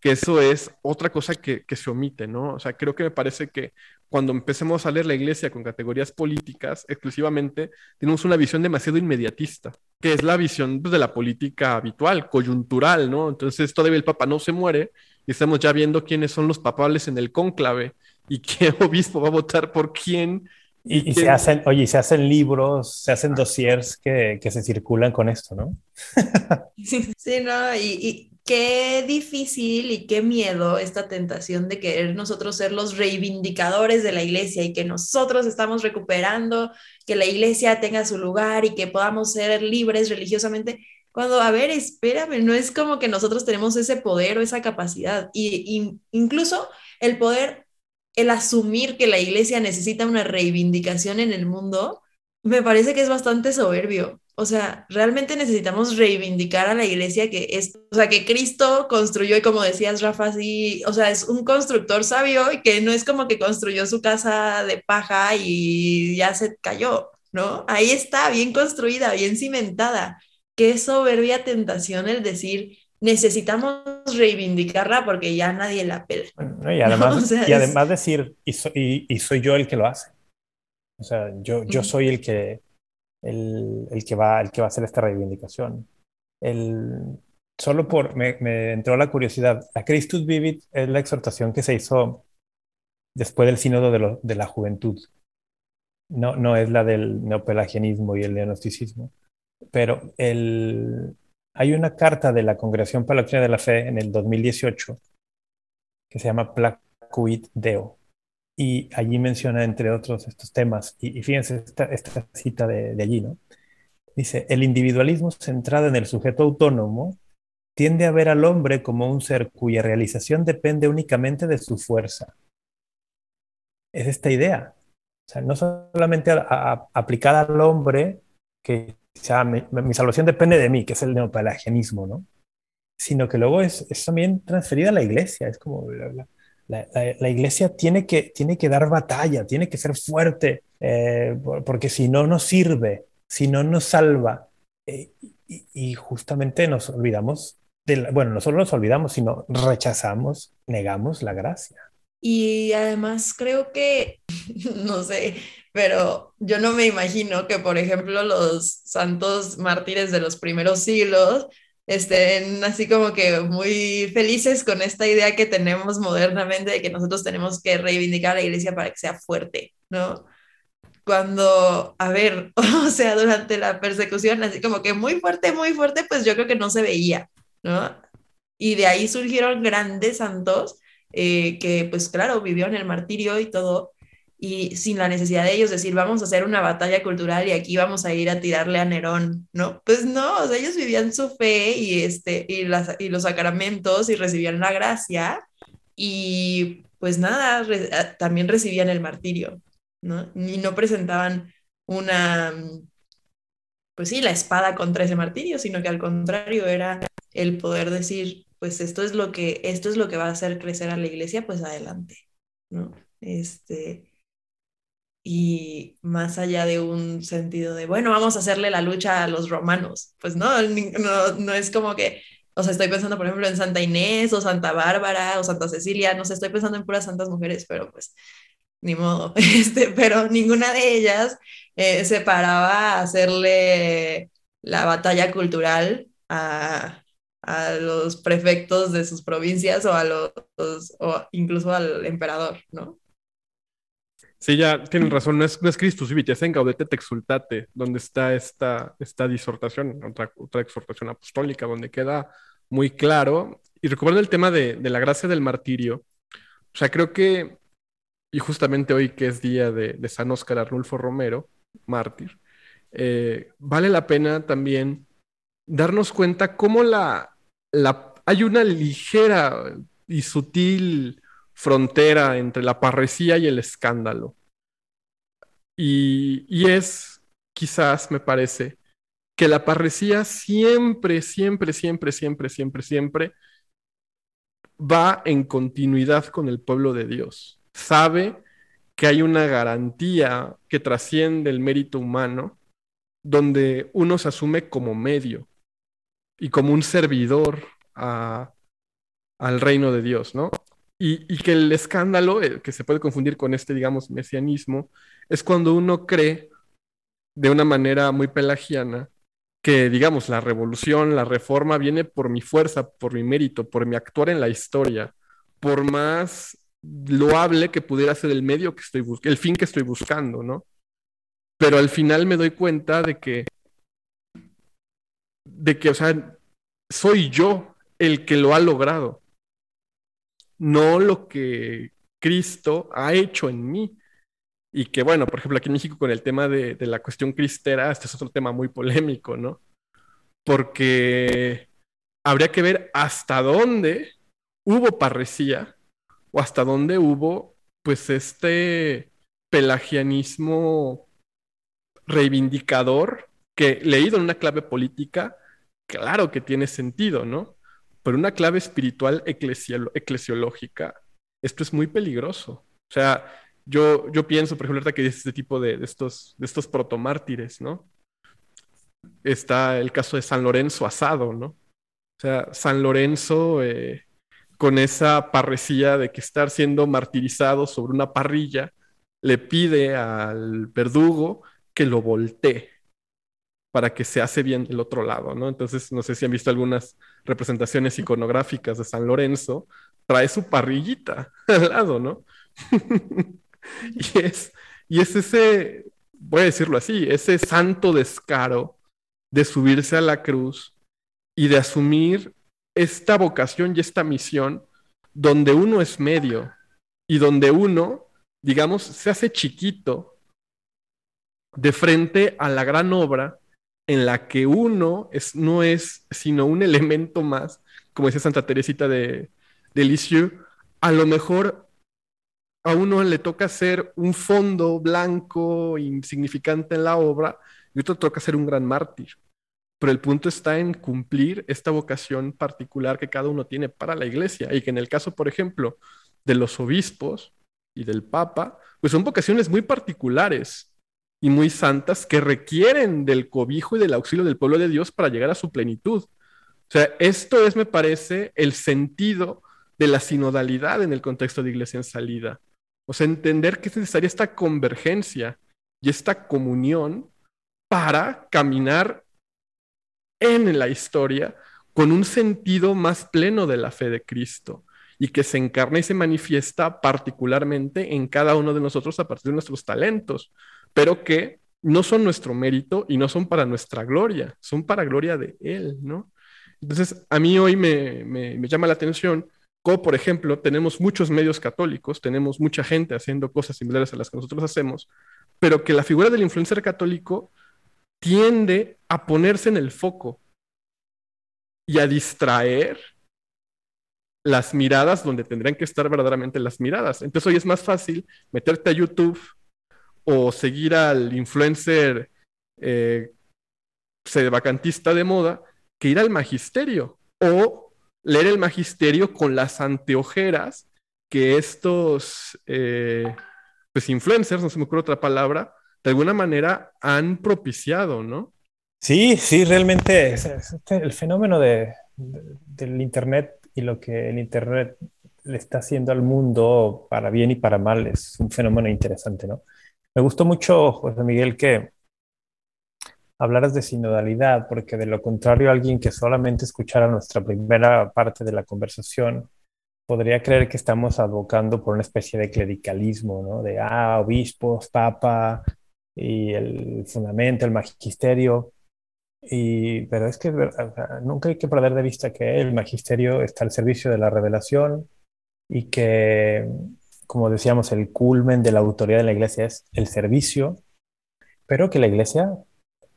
que eso es otra cosa que, se omite, ¿no? O sea, creo que me parece que cuando empecemos a leer la iglesia con categorías políticas exclusivamente, tenemos una visión demasiado inmediatista, que es la visión pues, de la política habitual, coyuntural, ¿no? Entonces todavía el Papa no se muere y estamos ya viendo quiénes son los papables en el cónclave y qué obispo va a votar por quién. Y, se hacen, oye, se hacen libros, se hacen dossiers que, que se circulan con esto, ¿no? sí, sí, no, y qué difícil y qué miedo esta tentación de querer nosotros ser los reivindicadores de la iglesia y que nosotros estamos recuperando, que la iglesia tenga su lugar y que podamos ser libres religiosamente. Cuando, a ver, espérame, no es como que nosotros tenemos ese poder o esa capacidad. Y, incluso el poder, el asumir que la iglesia necesita una reivindicación en el mundo, me parece que es bastante soberbio. O sea, realmente necesitamos reivindicar a la iglesia que es, o sea, que Cristo construyó y como decías, Rafa, así, o sea, es un constructor sabio y que no es como que construyó su casa de paja y ya se cayó, ¿no? Ahí está, bien construida, bien cimentada. Qué soberbia tentación el decir, necesitamos reivindicarla porque ya nadie la pela. y además, y además decir, y, y, soy yo el que lo hace. O sea, yo, yo soy el que el, el, que va, el que va a hacer esta reivindicación. El, solo por, me, me, entró la curiosidad, la Christus Vivit es la exhortación que se hizo después del sínodo de, lo, de la juventud. No, no es la del neopelagianismo y el neonosticismo, pero el, hay una carta de la Congregación para de la Fe en el 2018 que se llama Placuit Deo, y allí menciona, entre otros, estos temas. Y, fíjense esta, esta cita de, de, allí, ¿no? Dice, el individualismo centrado en el sujeto autónomo tiende a ver al hombre como un ser cuya realización depende únicamente de su fuerza. Es esta idea. O sea, no solamente aplicada al hombre, que sea, mi, salvación depende de mí, que es el neopelagianismo, ¿no? Sino que luego es, es también transferida a la iglesia. Es como la, la, iglesia tiene que, tiene que dar batalla, tiene que ser fuerte, eh, porque si no nos sirve, si no nos salva, eh, y, justamente nos olvidamos, de bueno, no solo nos olvidamos, sino rechazamos, negamos la gracia. Y además creo que, no sé, pero yo no me imagino que, por ejemplo, los santos mártires de los primeros siglos estén así como que muy felices con esta idea que tenemos modernamente de que nosotros tenemos que reivindicar a la iglesia para que sea fuerte, ¿no? Cuando, a ver, o sea, durante la persecución, así como que muy fuerte, muy fuerte, pues yo creo que no se veía, ¿no? Y de ahí surgieron grandes santos eh, que, pues claro, vivieron el martirio y todo, y sin la necesidad de ellos decir, vamos a hacer una batalla cultural y aquí vamos a ir a tirarle a Nerón, ¿no? Pues no, o sea, ellos vivían su fe y, este, y, las, y los sacramentos y recibían la gracia y pues nada, ah, también recibían el martirio, ¿no? Y no presentaban una, pues sí, la espada contra ese martirio, sino que al contrario era el poder decir, pues esto es lo que, esto es lo que va a hacer crecer a la iglesia, pues adelante, ¿no? Este, y más allá de un sentido de, bueno, vamos a hacerle la lucha a los romanos, pues no, no, no es como que, o sea, estoy pensando, por ejemplo, en Santa Inés o Santa Bárbara o Santa Cecilia, no sé, estoy pensando en puras santas mujeres, pero pues ni modo, este, pero ninguna de ellas eh, se paraba a hacerle la batalla cultural a, a los prefectos de sus provincias o a los, o incluso al emperador, ¿no? Sí, ya tienen razón, no es, no es Christus en gaudete te exultate, donde está esta, esta disortación, otra, otra exhortación apostólica, donde queda muy claro. Y recuerdo el tema de, de, la gracia del martirio, o sea, creo que, y justamente hoy que es día de, de San Óscar Arnulfo Romero, mártir, eh, vale la pena también darnos cuenta cómo la, la, hay una ligera y sutil frontera entre la parresía y el escándalo. Y, es, quizás me parece, que la parresía siempre, siempre, siempre, siempre, siempre, siempre va en continuidad con el pueblo de Dios. Sabe que hay una garantía que trasciende el mérito humano, donde uno se asume como medio y como un servidor al reino de Dios, ¿no? Y, que el escándalo, eh, que se puede confundir con este, digamos, mesianismo, es cuando uno cree de una manera muy pelagiana que, digamos, la revolución, la reforma viene por mi fuerza, por mi mérito, por mi actuar en la historia, por más loable que pudiera ser el medio que estoy buscando, el fin que estoy buscando, ¿no? Pero al final me doy cuenta de que, de que, o sea, soy yo el que lo ha logrado no lo que Cristo ha hecho en mí. Y que bueno, por ejemplo, aquí en México con el tema de, la cuestión cristera, este es otro tema muy polémico, ¿no? Porque habría que ver hasta dónde hubo parresía o hasta dónde hubo pues este pelagianismo reivindicador que leído en una clave política, claro que tiene sentido, ¿no? Pero una clave espiritual eclesiológica, esto es muy peligroso. O sea, yo, yo pienso, por ejemplo, que dice este tipo de, estos, de estos protomártires, ¿no? Está el caso de San Lorenzo asado, ¿no? O sea, San Lorenzo eh, con esa parresía de que estar siendo martirizado sobre una parrilla, le pide al verdugo que lo voltee para que se hace bien el otro lado, ¿no? Entonces, no sé si han visto algunas representaciones iconográficas de San Lorenzo, trae su parrillita al lado, ¿no? y, es, y es ese, voy a decirlo así, ese santo descaro de subirse a la cruz y de asumir esta vocación y esta misión donde uno es medio y donde uno, digamos, se hace chiquito de frente a la gran obra en la que uno es, no es sino un elemento más, como decía Santa Teresita de, de Lisieux, a lo mejor a uno le toca ser un fondo blanco, insignificante en la obra, y otro toca ser un gran mártir. Pero el punto está en cumplir esta vocación particular que cada uno tiene para la iglesia, y que en el caso, por ejemplo, de los obispos y del papa, pues son vocaciones muy particulares, y muy santas que requieren del cobijo y del auxilio del pueblo de Dios para llegar a su plenitud. O sea, esto es, me parece, el sentido de la sinodalidad en el contexto de iglesia en salida. O sea, entender que es necesaria esta convergencia y esta comunión para caminar en la historia con un sentido más pleno de la fe de Cristo y que se encarna y se manifiesta particularmente en cada uno de nosotros a partir de nuestros talentos pero que no son nuestro mérito y no son para nuestra gloria, son para gloria de Él, ¿no? Entonces, a mí hoy me, me llama la atención como, por ejemplo, tenemos muchos medios católicos, tenemos mucha gente haciendo cosas similares a las que nosotros hacemos, pero que la figura del influencer católico tiende a ponerse en el foco y a distraer las miradas donde tendrían que estar verdaderamente las miradas. Entonces hoy es más fácil meterte a YouTube o seguir al influencer eh, vacantista de moda que ir al magisterio o leer el magisterio con las anteojeras que estos eh, pues influencers, no se me ocurre otra palabra, de alguna manera han propiciado, ¿no? Sí, sí, realmente el fenómeno de, del Internet y lo que el Internet le está haciendo al mundo para bien y para mal es un fenómeno interesante, ¿no? Me gustó mucho, José Miguel, que hablaras de sinodalidad, porque de lo contrario, alguien que solamente escuchara nuestra primera parte de la conversación podría creer que estamos advocando por una especie de clericalismo, ¿no? De, ah, obispos, papa y el fundamento, el magisterio. Y, pero es que nunca hay que perder de vista que el magisterio está al servicio de la revelación y que, como decíamos, el culmen de la autoridad de la iglesia es el servicio, pero que la iglesia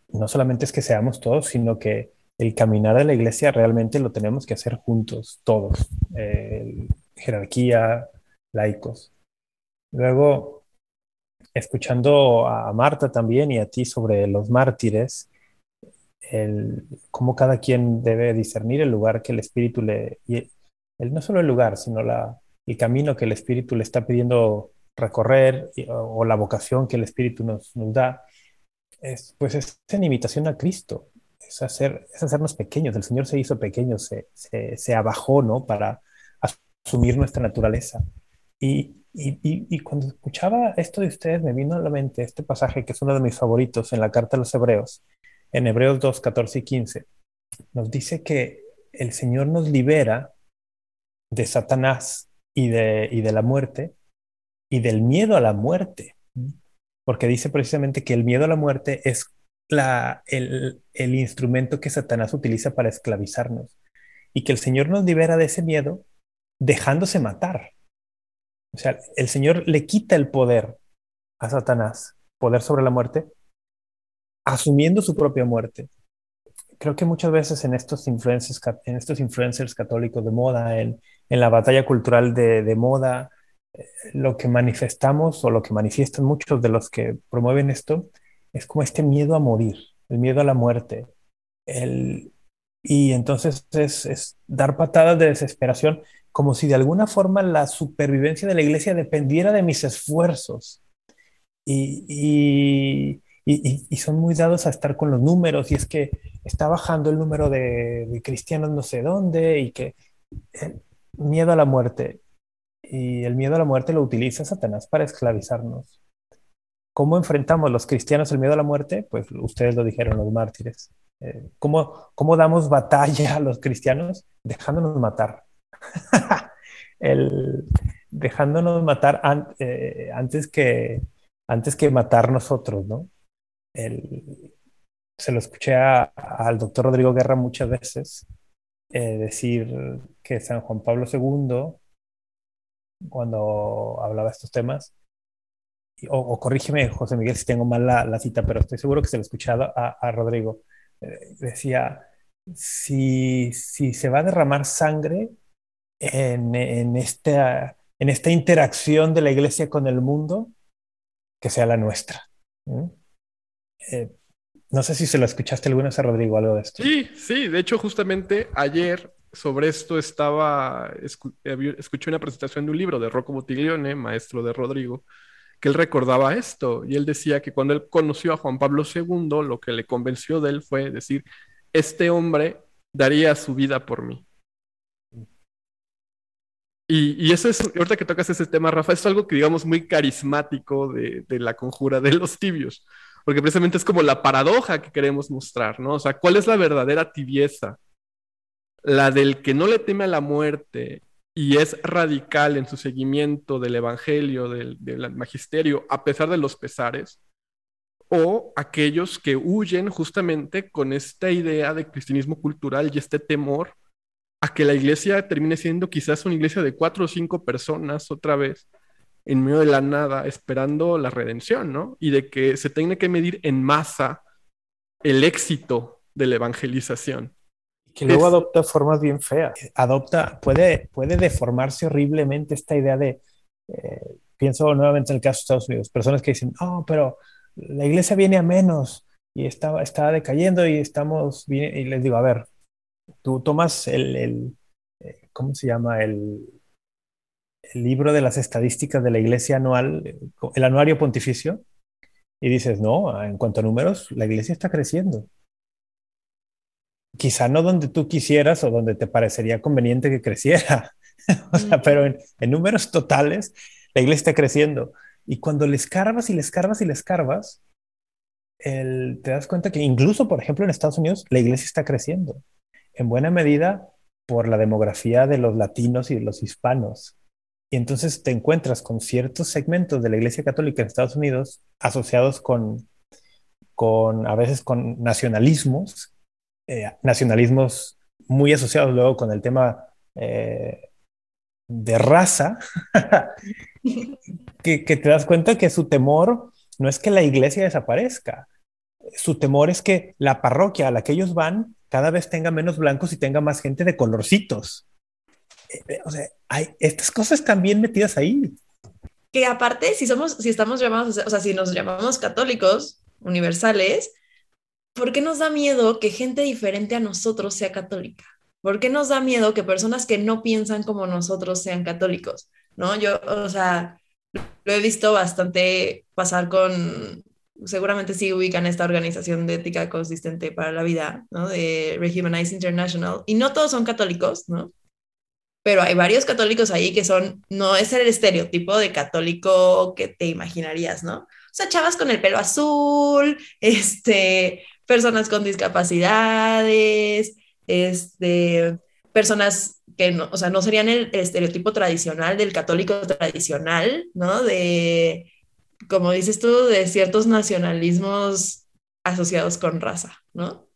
no solamente es que seamos todos, sino que el caminar de la iglesia realmente lo tenemos que hacer juntos, todos, jerarquía, laicos. Luego, escuchando a Marta también y a ti sobre los mártires, el, cómo cada quien debe discernir el lugar que el Espíritu le... el, no solo el lugar, sino la, el camino que el Espíritu le está pidiendo recorrer o, la vocación que el Espíritu nos, da, es, pues es en imitación a Cristo, es, hacer, es hacernos pequeños. El Señor se hizo pequeño, se, se, se abajó, ¿no? Para asumir nuestra naturaleza. Y, y, y, cuando escuchaba esto de ustedes, me vino a la mente este pasaje que es uno de mis favoritos en la carta a los Hebreos, en Hebreos 2, 14 y 15, nos dice que el Señor nos libera de Satanás y de, y de la muerte y del miedo a la muerte, porque dice precisamente que el miedo a la muerte es la, el, el instrumento que Satanás utiliza para esclavizarnos y que el Señor nos libera de ese miedo dejándose matar. O sea, el Señor le quita el poder a Satanás, poder sobre la muerte, asumiendo su propia muerte. Creo que muchas veces en estos influencers, en estos influencers católicos de moda, en, en la batalla cultural de, de moda, eh, lo que manifestamos o lo que manifiestan muchos de los que promueven esto es como este miedo a morir, el miedo a la muerte. El, y entonces es, es dar patadas de desesperación, como si de alguna forma la supervivencia de la iglesia dependiera de mis esfuerzos. Y, y, y, son muy dados a estar con los números y es que está bajando el número de, cristianos no sé dónde y que el miedo a la muerte y el miedo a la muerte lo utiliza Satanás para esclavizarnos. ¿Cómo enfrentamos los cristianos el miedo a la muerte? Pues ustedes lo dijeron, los mártires. Eh, ¿cómo, ¿Cómo damos batalla a los cristianos? Dejándonos matar. el, dejándonos matar eh, antes, que, antes que matar nosotros, ¿no? el, se lo escuché al doctor Rodrigo Guerra muchas veces eh, decir que San Juan Pablo II, cuando hablaba estos temas, o, corrígeme, José Miguel, si tengo mal la, cita, pero estoy seguro que se lo he escuchado a, Rodrigo, eh, decía, si, si, se va a derramar sangre en, en, esta, en esta interacción de la iglesia con el mundo, que sea la nuestra. No sé si se lo escuchaste alguna vez a Rodrigo, algo de esto. Sí, sí, de hecho justamente ayer sobre esto estaba, escuché una presentación de un libro de Rocco Bottiglione, maestro de Rodrigo, que él recordaba esto y él decía que cuando él conoció a Juan Pablo II, lo que le convenció de él fue decir, este hombre daría su vida por mí. Y, eso es, ahorita que tocas ese tema, Rafa, es algo que digamos muy carismático de la conjura de los tibios porque precisamente es como la paradoja que queremos mostrar, ¿no? O sea, ¿cuál es la verdadera tibieza? La del que no le teme a la muerte y es radical en su seguimiento del evangelio, del, magisterio, a pesar de los pesares, o aquellos que huyen justamente con esta idea de cristianismo cultural y este temor a que la iglesia termine siendo quizás una iglesia de cuatro o cinco personas otra vez en medio de la nada esperando la redención, ¿no? Y de que se tiene que medir en masa el éxito de la evangelización. Que luego adopta formas bien feas. Adopta, puede, puede deformarse horriblemente esta idea de, eh, pienso nuevamente en el caso de Estados Unidos, personas que dicen, oh, pero la iglesia viene a menos y está, está decayendo y estamos bien, y les digo, a ver, tú tomas el, el eh, ¿cómo se llama? El, el libro de las estadísticas de la iglesia anual, el anuario pontificio, y dices, no, en cuanto a números, la iglesia está creciendo. Quizá no donde tú quisieras o donde te parecería conveniente que creciera, o sea, pero en, en, números totales, la iglesia está creciendo. Y cuando le escarbas y le escarbas y le escarbas, el, te das cuenta que incluso, por ejemplo, en Estados Unidos, la iglesia está creciendo, en buena medida por la demografía de los latinos y de los hispanos. Y entonces te encuentras con ciertos segmentos de la Iglesia Católica en Estados Unidos asociados con, con a veces con nacionalismos, eh, nacionalismos muy asociados luego con el tema eh, de raza, que, que te das cuenta que su temor no es que la iglesia desaparezca, su temor es que la parroquia a la que ellos van cada vez tenga menos blancos y tenga más gente de colorcitos. Eh, o sea, hay estas cosas también metidas ahí. Que aparte, si somos, si estamos llamados, o sea, si nos llamamos católicos universales, ¿por qué nos da miedo que gente diferente a nosotros sea católica? ¿Por qué nos da miedo que personas que no piensan como nosotros sean católicos? ¿No? Yo, o sea, lo he visto bastante pasar con, seguramente sí ubican esta organización de ética consistente para la vida, ¿no? De Rehumanize International, y no todos son católicos, ¿no? Pero hay varios católicos ahí que son, no es el estereotipo de católico que te imaginarías, ¿no? O sea, chavas con el pelo azul, este, personas con discapacidades, este, personas que no, o sea, no serían el, el estereotipo tradicional del católico tradicional, ¿no? De, como dices tú, de ciertos nacionalismos asociados con raza, ¿no?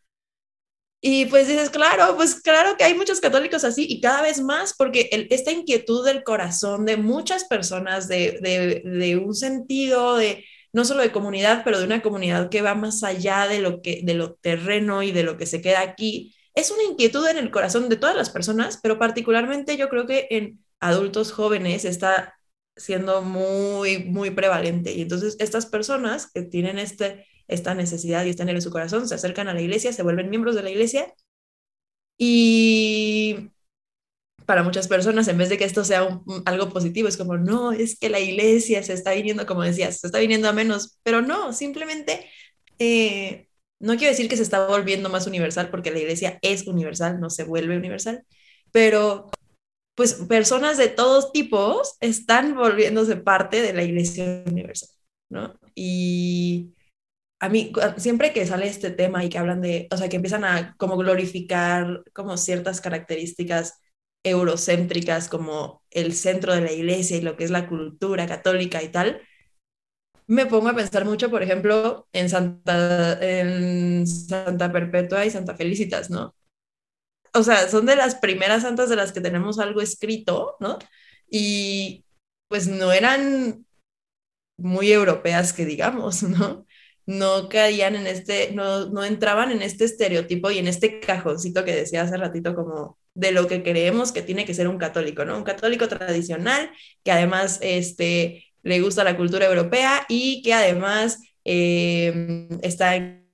Y pues dices, claro, pues claro que hay muchos católicos así y cada vez más, porque esta inquietud del corazón de muchas personas, de, un sentido de no solo de comunidad, pero de una comunidad que va más allá de lo, que, de lo terreno y de lo que se queda aquí, es una inquietud en el corazón de todas las personas, pero particularmente yo creo que en adultos jóvenes está siendo muy, muy prevalente. Y entonces estas personas que tienen este esta necesidad y están en su corazón, se acercan a la iglesia, se vuelven miembros de la iglesia y para muchas personas, en vez de que esto sea algo positivo, es como, no, es que la iglesia se está viniendo, como decías, se está viniendo a menos, pero no, simplemente, eh, no quiero decir que se está volviendo más universal, porque la iglesia es universal, no se vuelve universal, pero pues personas de todos tipos están volviéndose parte de la iglesia universal, ¿no? Y a mí, siempre que sale este tema y que hablan de, o sea, que empiezan a como glorificar como ciertas características eurocéntricas como el centro de la iglesia y lo que es la cultura católica y tal, me pongo a pensar mucho, por ejemplo, en Santa, en Santa Perpetua y Santa Felicitas, ¿no? O sea, son de las primeras santas de las que tenemos algo escrito, ¿no? Y pues no eran muy europeas que digamos, ¿no? No caían en este, no, no entraban en este estereotipo y en este cajoncito que decía hace ratito como de lo que creemos que tiene que ser un católico, ¿no? Un católico tradicional que además este, le gusta la cultura europea y que además eh, está en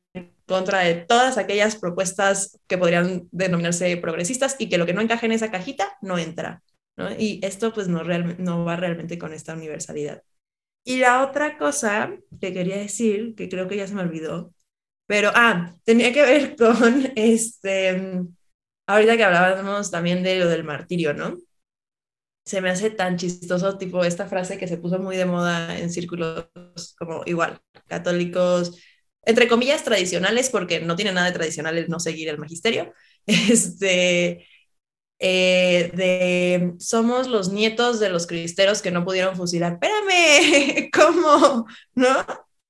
contra de todas aquellas propuestas que podrían denominarse progresistas y que lo que no encaje en esa cajita no entra, ¿no? Y esto pues no, no va realmente con esta universalidad. Y la otra cosa que quería decir, que creo que ya se me olvidó, pero, ah, tenía que ver con, este, ahorita que hablábamos también de lo del martirio, ¿no? Se me hace tan chistoso, tipo, esta frase que se puso muy de moda en círculos como igual, católicos, entre comillas, tradicionales, porque no tiene nada de tradicional el no seguir el magisterio, este, eh, de somos los nietos de los cristeros que no pudieron fusilar. Espérame, ¿cómo? ¿No?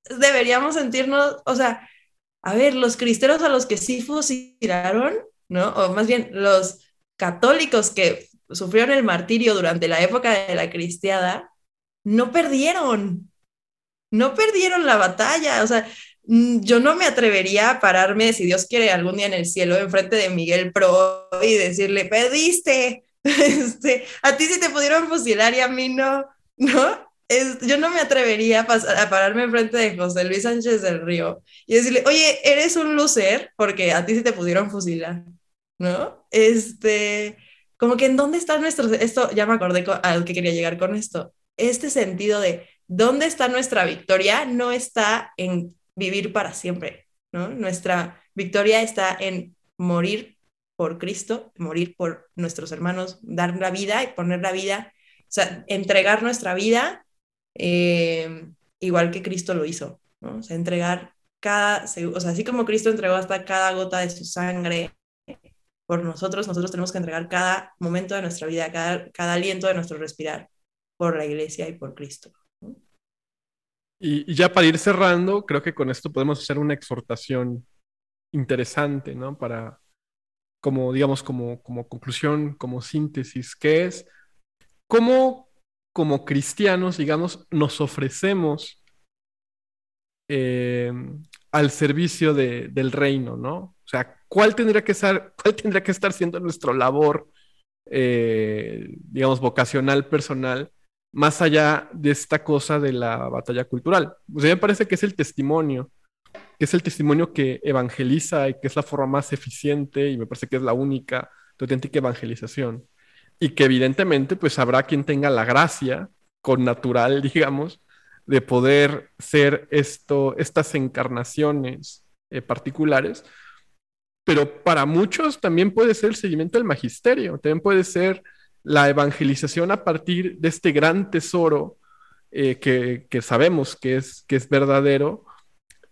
deberíamos sentirnos, o sea, a ver, los cristeros a los que sí fusilaron, ¿no? O más bien los católicos que sufrieron el martirio durante la época de la cristiada, no perdieron, no perdieron la batalla, o sea, yo no me atrevería a pararme, si Dios quiere, algún día en el cielo, enfrente de Miguel Pro y decirle, perdiste, este, a ti sí te pudieron fusilar y a mí no, ¿no? yo no me atrevería a, a pararme enfrente de José Luis Sánchez del Río y decirle, oye, eres un loser porque a ti sí te pudieron fusilar, ¿no? Este, como que en dónde está nuestro, esto ya me acordé al que quería llegar con esto, este sentido de dónde está nuestra victoria no está en vivir para siempre, ¿no? Nuestra victoria está en morir por Cristo, morir por nuestros hermanos, dar la vida y poner la vida, o sea, entregar nuestra vida eh, igual que Cristo lo hizo, ¿no? O sea, entregar cada, o sea, así como Cristo entregó hasta cada gota de su sangre por nosotros, nosotros tenemos que entregar cada momento de nuestra vida, cada, cada aliento de nuestro respirar por la iglesia y por Cristo. Y, ya para ir cerrando, creo que con esto podemos hacer una exhortación interesante, ¿no? Para, como digamos, como, como conclusión, como síntesis, que es cómo como cristianos, digamos, nos ofrecemos eh, al servicio del reino, ¿no? O sea, ¿cuál tendría que estar, cuál tendría que estar siendo nuestra labor, eh, digamos, vocacional, personal, más allá de esta cosa de la batalla cultural? O sea, me parece que es el testimonio, que es el testimonio que evangeliza y que es la forma más eficiente y me parece que es la única de auténtica evangelización y que evidentemente pues habrá quien tenga la gracia con natural, digamos, de poder ser esto, estas encarnaciones eh, particulares, pero para muchos también puede ser el seguimiento del magisterio, también puede ser la evangelización a partir de este gran tesoro eh, que, que, sabemos que es, que es verdadero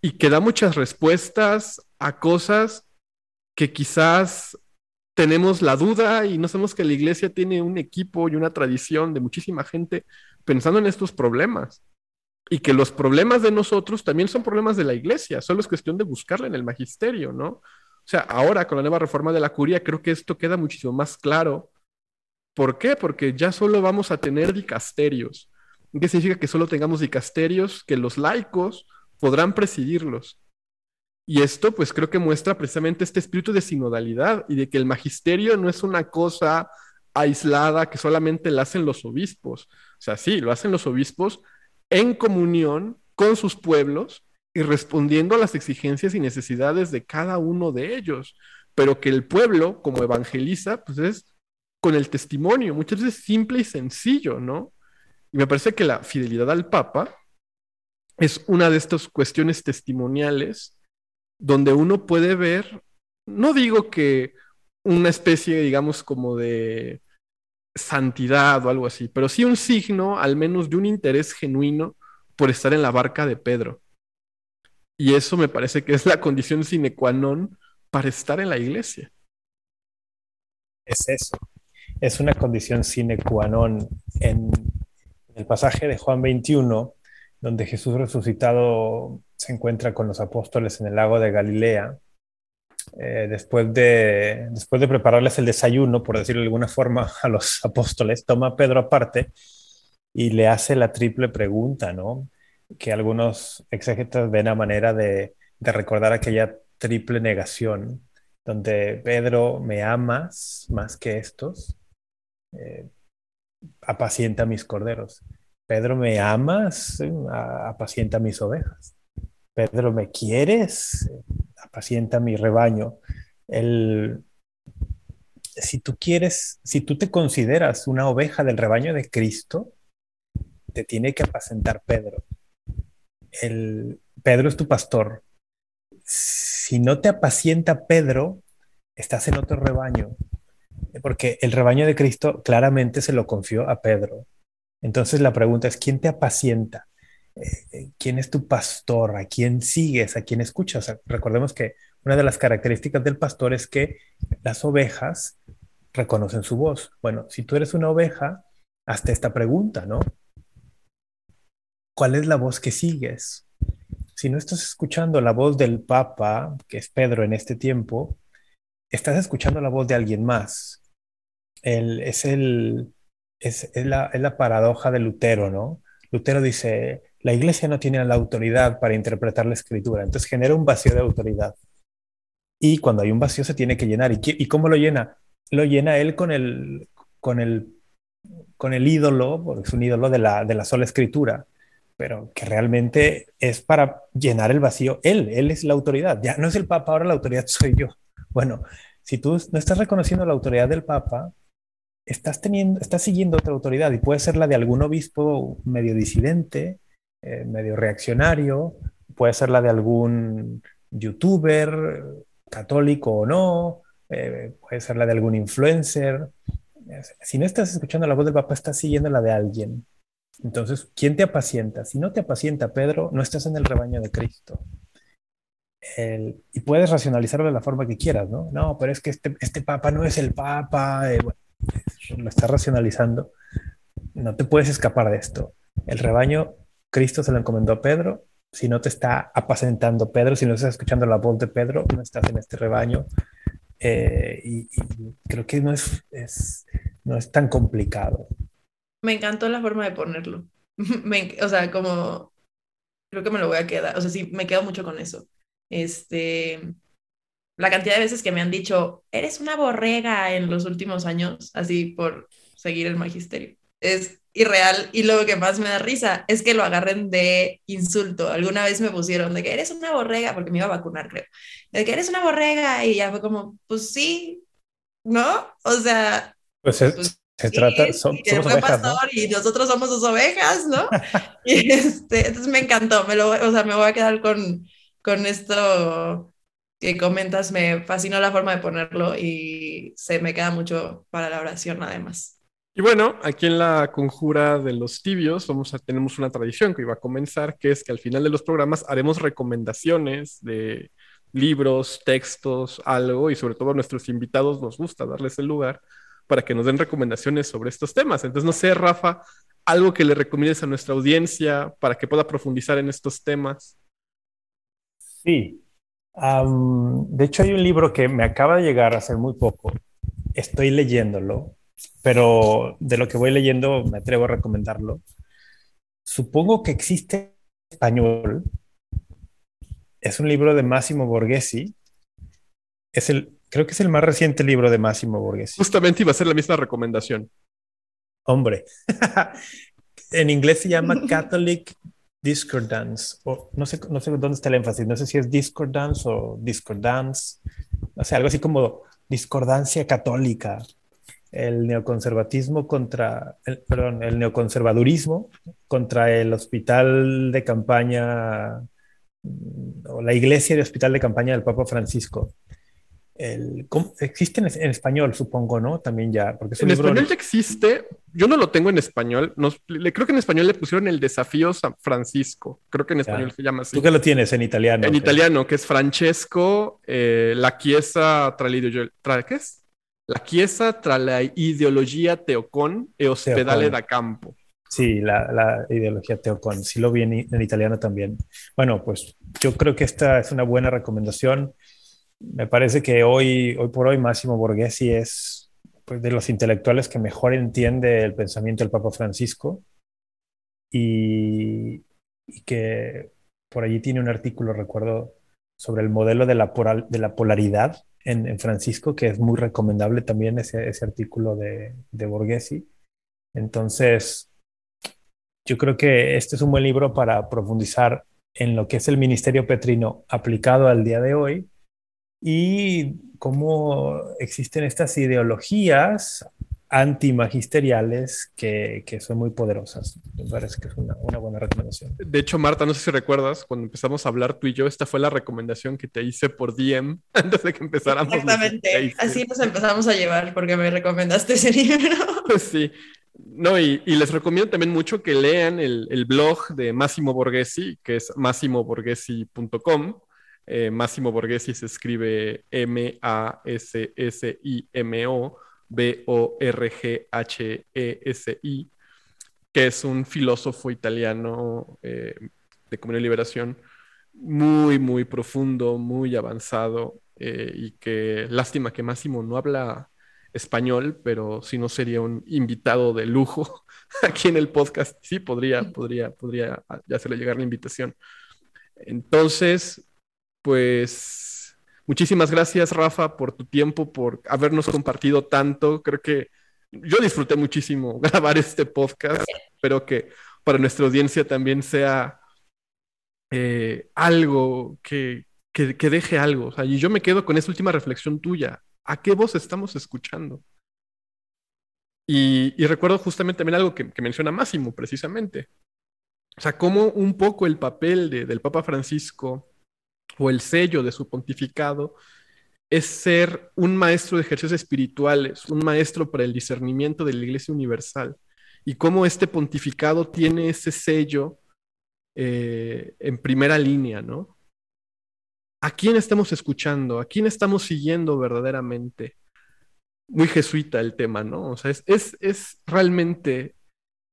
y que da muchas respuestas a cosas que quizás tenemos la duda y no sabemos que la iglesia tiene un equipo y una tradición de muchísima gente pensando en estos problemas. Y que los problemas de nosotros también son problemas de la iglesia, solo es cuestión de buscarla en el magisterio, ¿no? O sea, ahora con la nueva reforma de la curia creo que esto queda muchísimo más claro. ¿Por qué? Porque ya solo vamos a tener dicasterios. ¿Qué significa que solo tengamos dicasterios? Que los laicos podrán presidirlos. Y esto pues creo que muestra precisamente este espíritu de sinodalidad y de que el magisterio no es una cosa aislada que solamente la hacen los obispos. O sea, sí, lo hacen los obispos en comunión con sus pueblos y respondiendo a las exigencias y necesidades de cada uno de ellos, pero que el pueblo, como evangeliza, pues es con el testimonio, muchas veces simple y sencillo, ¿no? Y me parece que la fidelidad al Papa es una de estas cuestiones testimoniales donde uno puede ver, no digo que una especie, digamos, como de santidad o algo así, pero sí un signo, al menos, de un interés genuino por estar en la barca de Pedro. Y eso me parece que es la condición sine qua non para estar en la iglesia. Es eso. Es una condición sine qua non. En el pasaje de Juan 21, donde Jesús resucitado se encuentra con los apóstoles en el lago de Galilea, eh, después, de, después de prepararles el desayuno, por decirlo de alguna forma, a los apóstoles, toma a Pedro aparte y le hace la triple pregunta, ¿no? Que algunos exégetas ven a manera de, de recordar aquella triple negación, donde Pedro, ¿me amas más que estos? Eh, apacienta mis corderos. Pedro, ¿me amas? Apacienta mis ovejas. Pedro, ¿me quieres? Apacienta mi rebaño. El, si tú quieres, si tú te consideras una oveja del rebaño de Cristo, te tiene que apacentar Pedro. El, Pedro es tu pastor. Si no te apacienta Pedro, estás en otro rebaño, porque el rebaño de Cristo claramente se lo confió a Pedro. Entonces la pregunta es, ¿quién te apacienta? Eh, quién es tu pastor, a quién sigues, a quién escuchas. recordemos que una de las características del pastor es que las ovejas reconocen su voz. Bueno, si tú eres una oveja, hazte esta pregunta, ¿no? ¿Cuál es la voz que sigues? si no estás escuchando la voz del Papa, que es Pedro en este tiempo, estás escuchando la voz de alguien más. Es, el, es, la, es la paradoja de Lutero, ¿no? Lutero dice, la iglesia no tiene la autoridad para interpretar la escritura, entonces genera un vacío de autoridad. Y cuando hay un vacío se tiene que llenar. ¿Y, y cómo lo llena? Lo llena él con el, con el, con el ídolo, porque es un ídolo de la, de la sola escritura, pero que realmente es para llenar el vacío. Él, él es la autoridad. Ya no es el Papa, ahora la autoridad soy yo. Bueno, si tú no estás reconociendo la autoridad del Papa, estás, teniendo, estás siguiendo otra autoridad y puede ser la de algún obispo medio disidente, eh, medio reaccionario, puede ser la de algún youtuber, católico o no, eh, puede ser la de algún influencer. Si no estás escuchando la voz del Papa, estás siguiendo la de alguien. Entonces, ¿quién te apacienta? Si no te apacienta Pedro, no estás en el rebaño de Cristo. y puedes racionalizarlo de la forma que quieras, ¿no? No, pero es que este, este Papa no es el Papa. Eh, lo estás racionalizando. No te puedes escapar de esto. El rebaño, Cristo se lo encomendó a Pedro. Si no te está apacentando Pedro, si no estás escuchando la voz de Pedro, no estás en este rebaño. Eh, y, creo que no es, no es tan complicado. Me encantó la forma de ponerlo. o sea, como creo que me lo voy a quedar. O sea, sí, me quedo mucho con eso. Este, la cantidad de veces que me han dicho, eres una borrega en los últimos años, así por seguir el magisterio. Es irreal y lo que más me da risa es que lo agarren de insulto. Alguna vez me pusieron de que eres una borrega, porque me iba a vacunar, creo. De que eres una borrega y ya fue como, pues sí, ¿no? O sea... Pues, pues se trata, son, somos pastor y nosotros somos sus ovejas, ¿no? y este, entonces me encantó, me lo, o sea, me voy a quedar con, con esto que comentas, me fascinó la forma de ponerlo y se me queda mucho para la oración además. Y bueno, aquí en la conjura de los tibios vamos a, tenemos una tradición que iba a comenzar, que es que al final de los programas haremos recomendaciones de libros, textos, algo, y sobre todo a nuestros invitados nos gusta darles el lugar para que nos den recomendaciones sobre estos temas. Entonces, no sé, Rafa, algo que le recomiendes a nuestra audiencia para que pueda profundizar en estos temas. Sí, de hecho, hay un libro que me acaba de llegar hace muy poco. Estoy leyéndolo, pero de lo que voy leyendo me atrevo a recomendarlo. Supongo que existe en español. Es un libro de Massimo Borghesi. Es el, creo que es el más reciente libro de Massimo Borghesi. Justamente iba a ser la misma recomendación. Hombre, en inglés se llama Catholic discordance, o no sé, no sé dónde está el énfasis, no sé si es discordance o discordance, o sea, algo así como discordancia católica, el neoconservatismo contra, el, perdón, el neoconservadurismo contra el hospital de campaña o la iglesia de hospital de campaña del Papa Francisco existe en, español, supongo, ¿no? También ya. Porque en español ya existe. Yo no lo tengo en español. le, creo que en español le pusieron el desafío San Francisco. Creo que en español se llama así. ¿Tú qué lo tienes en italiano? En italiano, que es Francesco, eh, la Chiesa tra tra, ¿qué es? La Chiesa tra la ideología teocon e ospedale da campo. Sí, la, ideología teocon. Sí lo vi en italiano también. Bueno, pues yo creo que esta es una buena recomendación me parece que hoy, hoy por hoy Máximo Borghesi es pues, de los intelectuales que mejor entiende el pensamiento del Papa Francisco y, que por allí tiene un artículo, recuerdo, sobre el modelo de la, polaridad en, Francisco, que es muy recomendable también ese, ese artículo de, de Borghesi. Entonces, yo creo que este es un buen libro para profundizar en lo que es el ministerio petrino aplicado al día de hoy y cómo existen estas ideologías antimagisteriales que, que son muy poderosas. Me parece que es una, una, buena recomendación. De hecho, Marta, no sé si recuerdas, cuando empezamos a hablar tú y yo, esta fue la recomendación que te hice por DM antes de que empezáramos. Exactamente, así nos empezamos a llevar porque me recomendaste ese libro. sí, no, y, y, les recomiendo también mucho que lean el, el blog de Massimo Borghesi, que es massimoborghesi.com eh, Máximo Borghesi se escribe M-A-S-S-I-M-O, B-O-R-G-H-E-S-I, que es un filósofo italiano eh, de Comunidad y Liberación muy, muy profundo, muy avanzado eh, y que lástima que Máximo no habla español, pero si no sería un invitado de lujo aquí en el podcast. Sí, podría, podría, podría hacerle llegar la invitación. Entonces, pues muchísimas gracias, Rafa, por tu tiempo, por habernos compartido tanto. Creo que yo disfruté muchísimo grabar este podcast. Espero que para nuestra audiencia también sea eh, algo que, que, deje algo. y yo me quedo con esa última reflexión tuya. ¿A qué voz estamos escuchando? Y, recuerdo justamente también algo que, menciona Máximo, precisamente. O sea, cómo un poco el papel del Papa Francisco o el sello de su pontificado es ser un maestro de ejercicios espirituales, un maestro para el discernimiento de la Iglesia Universal. Y cómo este pontificado tiene ese sello eh, en primera línea, ¿no? ¿A quién estamos escuchando? ¿A quién estamos siguiendo verdaderamente? Muy jesuita el tema, ¿no? O sea, ¿es, es, es realmente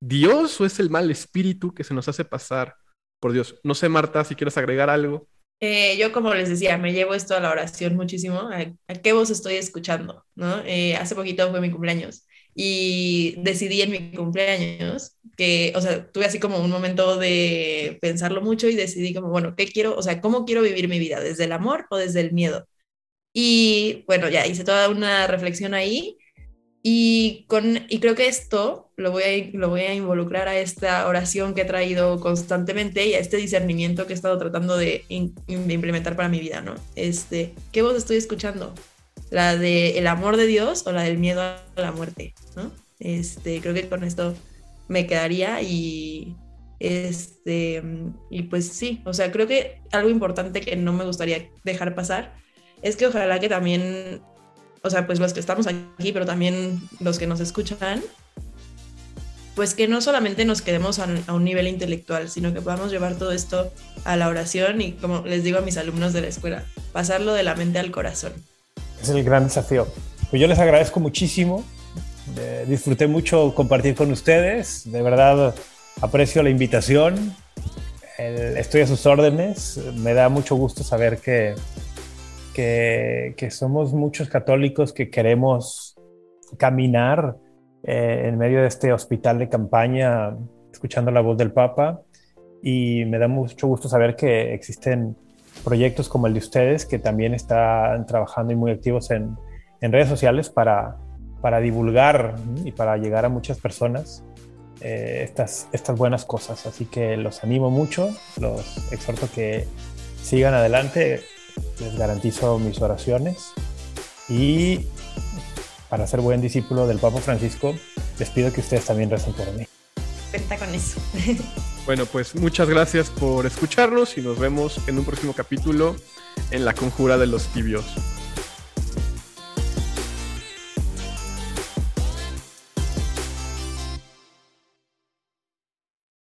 Dios o es el mal espíritu que se nos hace pasar por Dios? No sé, Marta, si quieres agregar algo. Eh, yo, como les decía, me llevo esto a la oración muchísimo. ¿A, qué voz estoy escuchando? ¿no? Eh, hace poquito fue mi cumpleaños y decidí en mi cumpleaños que, o sea, tuve así como un momento de pensarlo mucho y decidí como, bueno, ¿qué quiero? O sea, ¿cómo quiero vivir mi vida? ¿Desde el amor o desde el miedo? Y bueno, ya hice toda una reflexión ahí y, con, y creo que esto lo voy, a, lo voy a involucrar a esta oración que he traído constantemente y a este discernimiento que he estado tratando de, de implementar para mi vida, ¿no? Este, ¿Qué voz estoy escuchando? la de el amor de Dios o la del miedo a la muerte, ¿no? Este, creo que con esto me quedaría y este y pues sí, o sea, creo que algo importante que no me gustaría dejar pasar es que ojalá que también, o sea, pues los que estamos aquí, pero también los que nos escuchan, pues que no solamente nos quedemos a, a, un nivel intelectual, sino que podamos llevar todo esto a la oración y como les digo a mis alumnos de la escuela, pasarlo de la mente al corazón es el gran desafío. Pues yo les agradezco muchísimo. disfruté mucho compartir con ustedes. De verdad aprecio la invitación. estoy a sus órdenes. Me da mucho gusto saber que, que, que somos muchos católicos que queremos caminar eh, en medio de este hospital de campaña, escuchando la voz del Papa. Y me da mucho gusto saber que existen proyectos como el de ustedes, que también están trabajando y muy activos en, en redes sociales para, para divulgar y para llegar a muchas personas eh, estas, estas buenas cosas. Así que los animo mucho, los exhorto que sigan adelante, les garantizo mis oraciones y para ser buen discípulo del Papa Francisco, les pido que ustedes también recen por mí. Cuenta con eso. Bueno, pues muchas gracias por escucharnos y nos vemos en un próximo capítulo en La Conjura de los Tibios.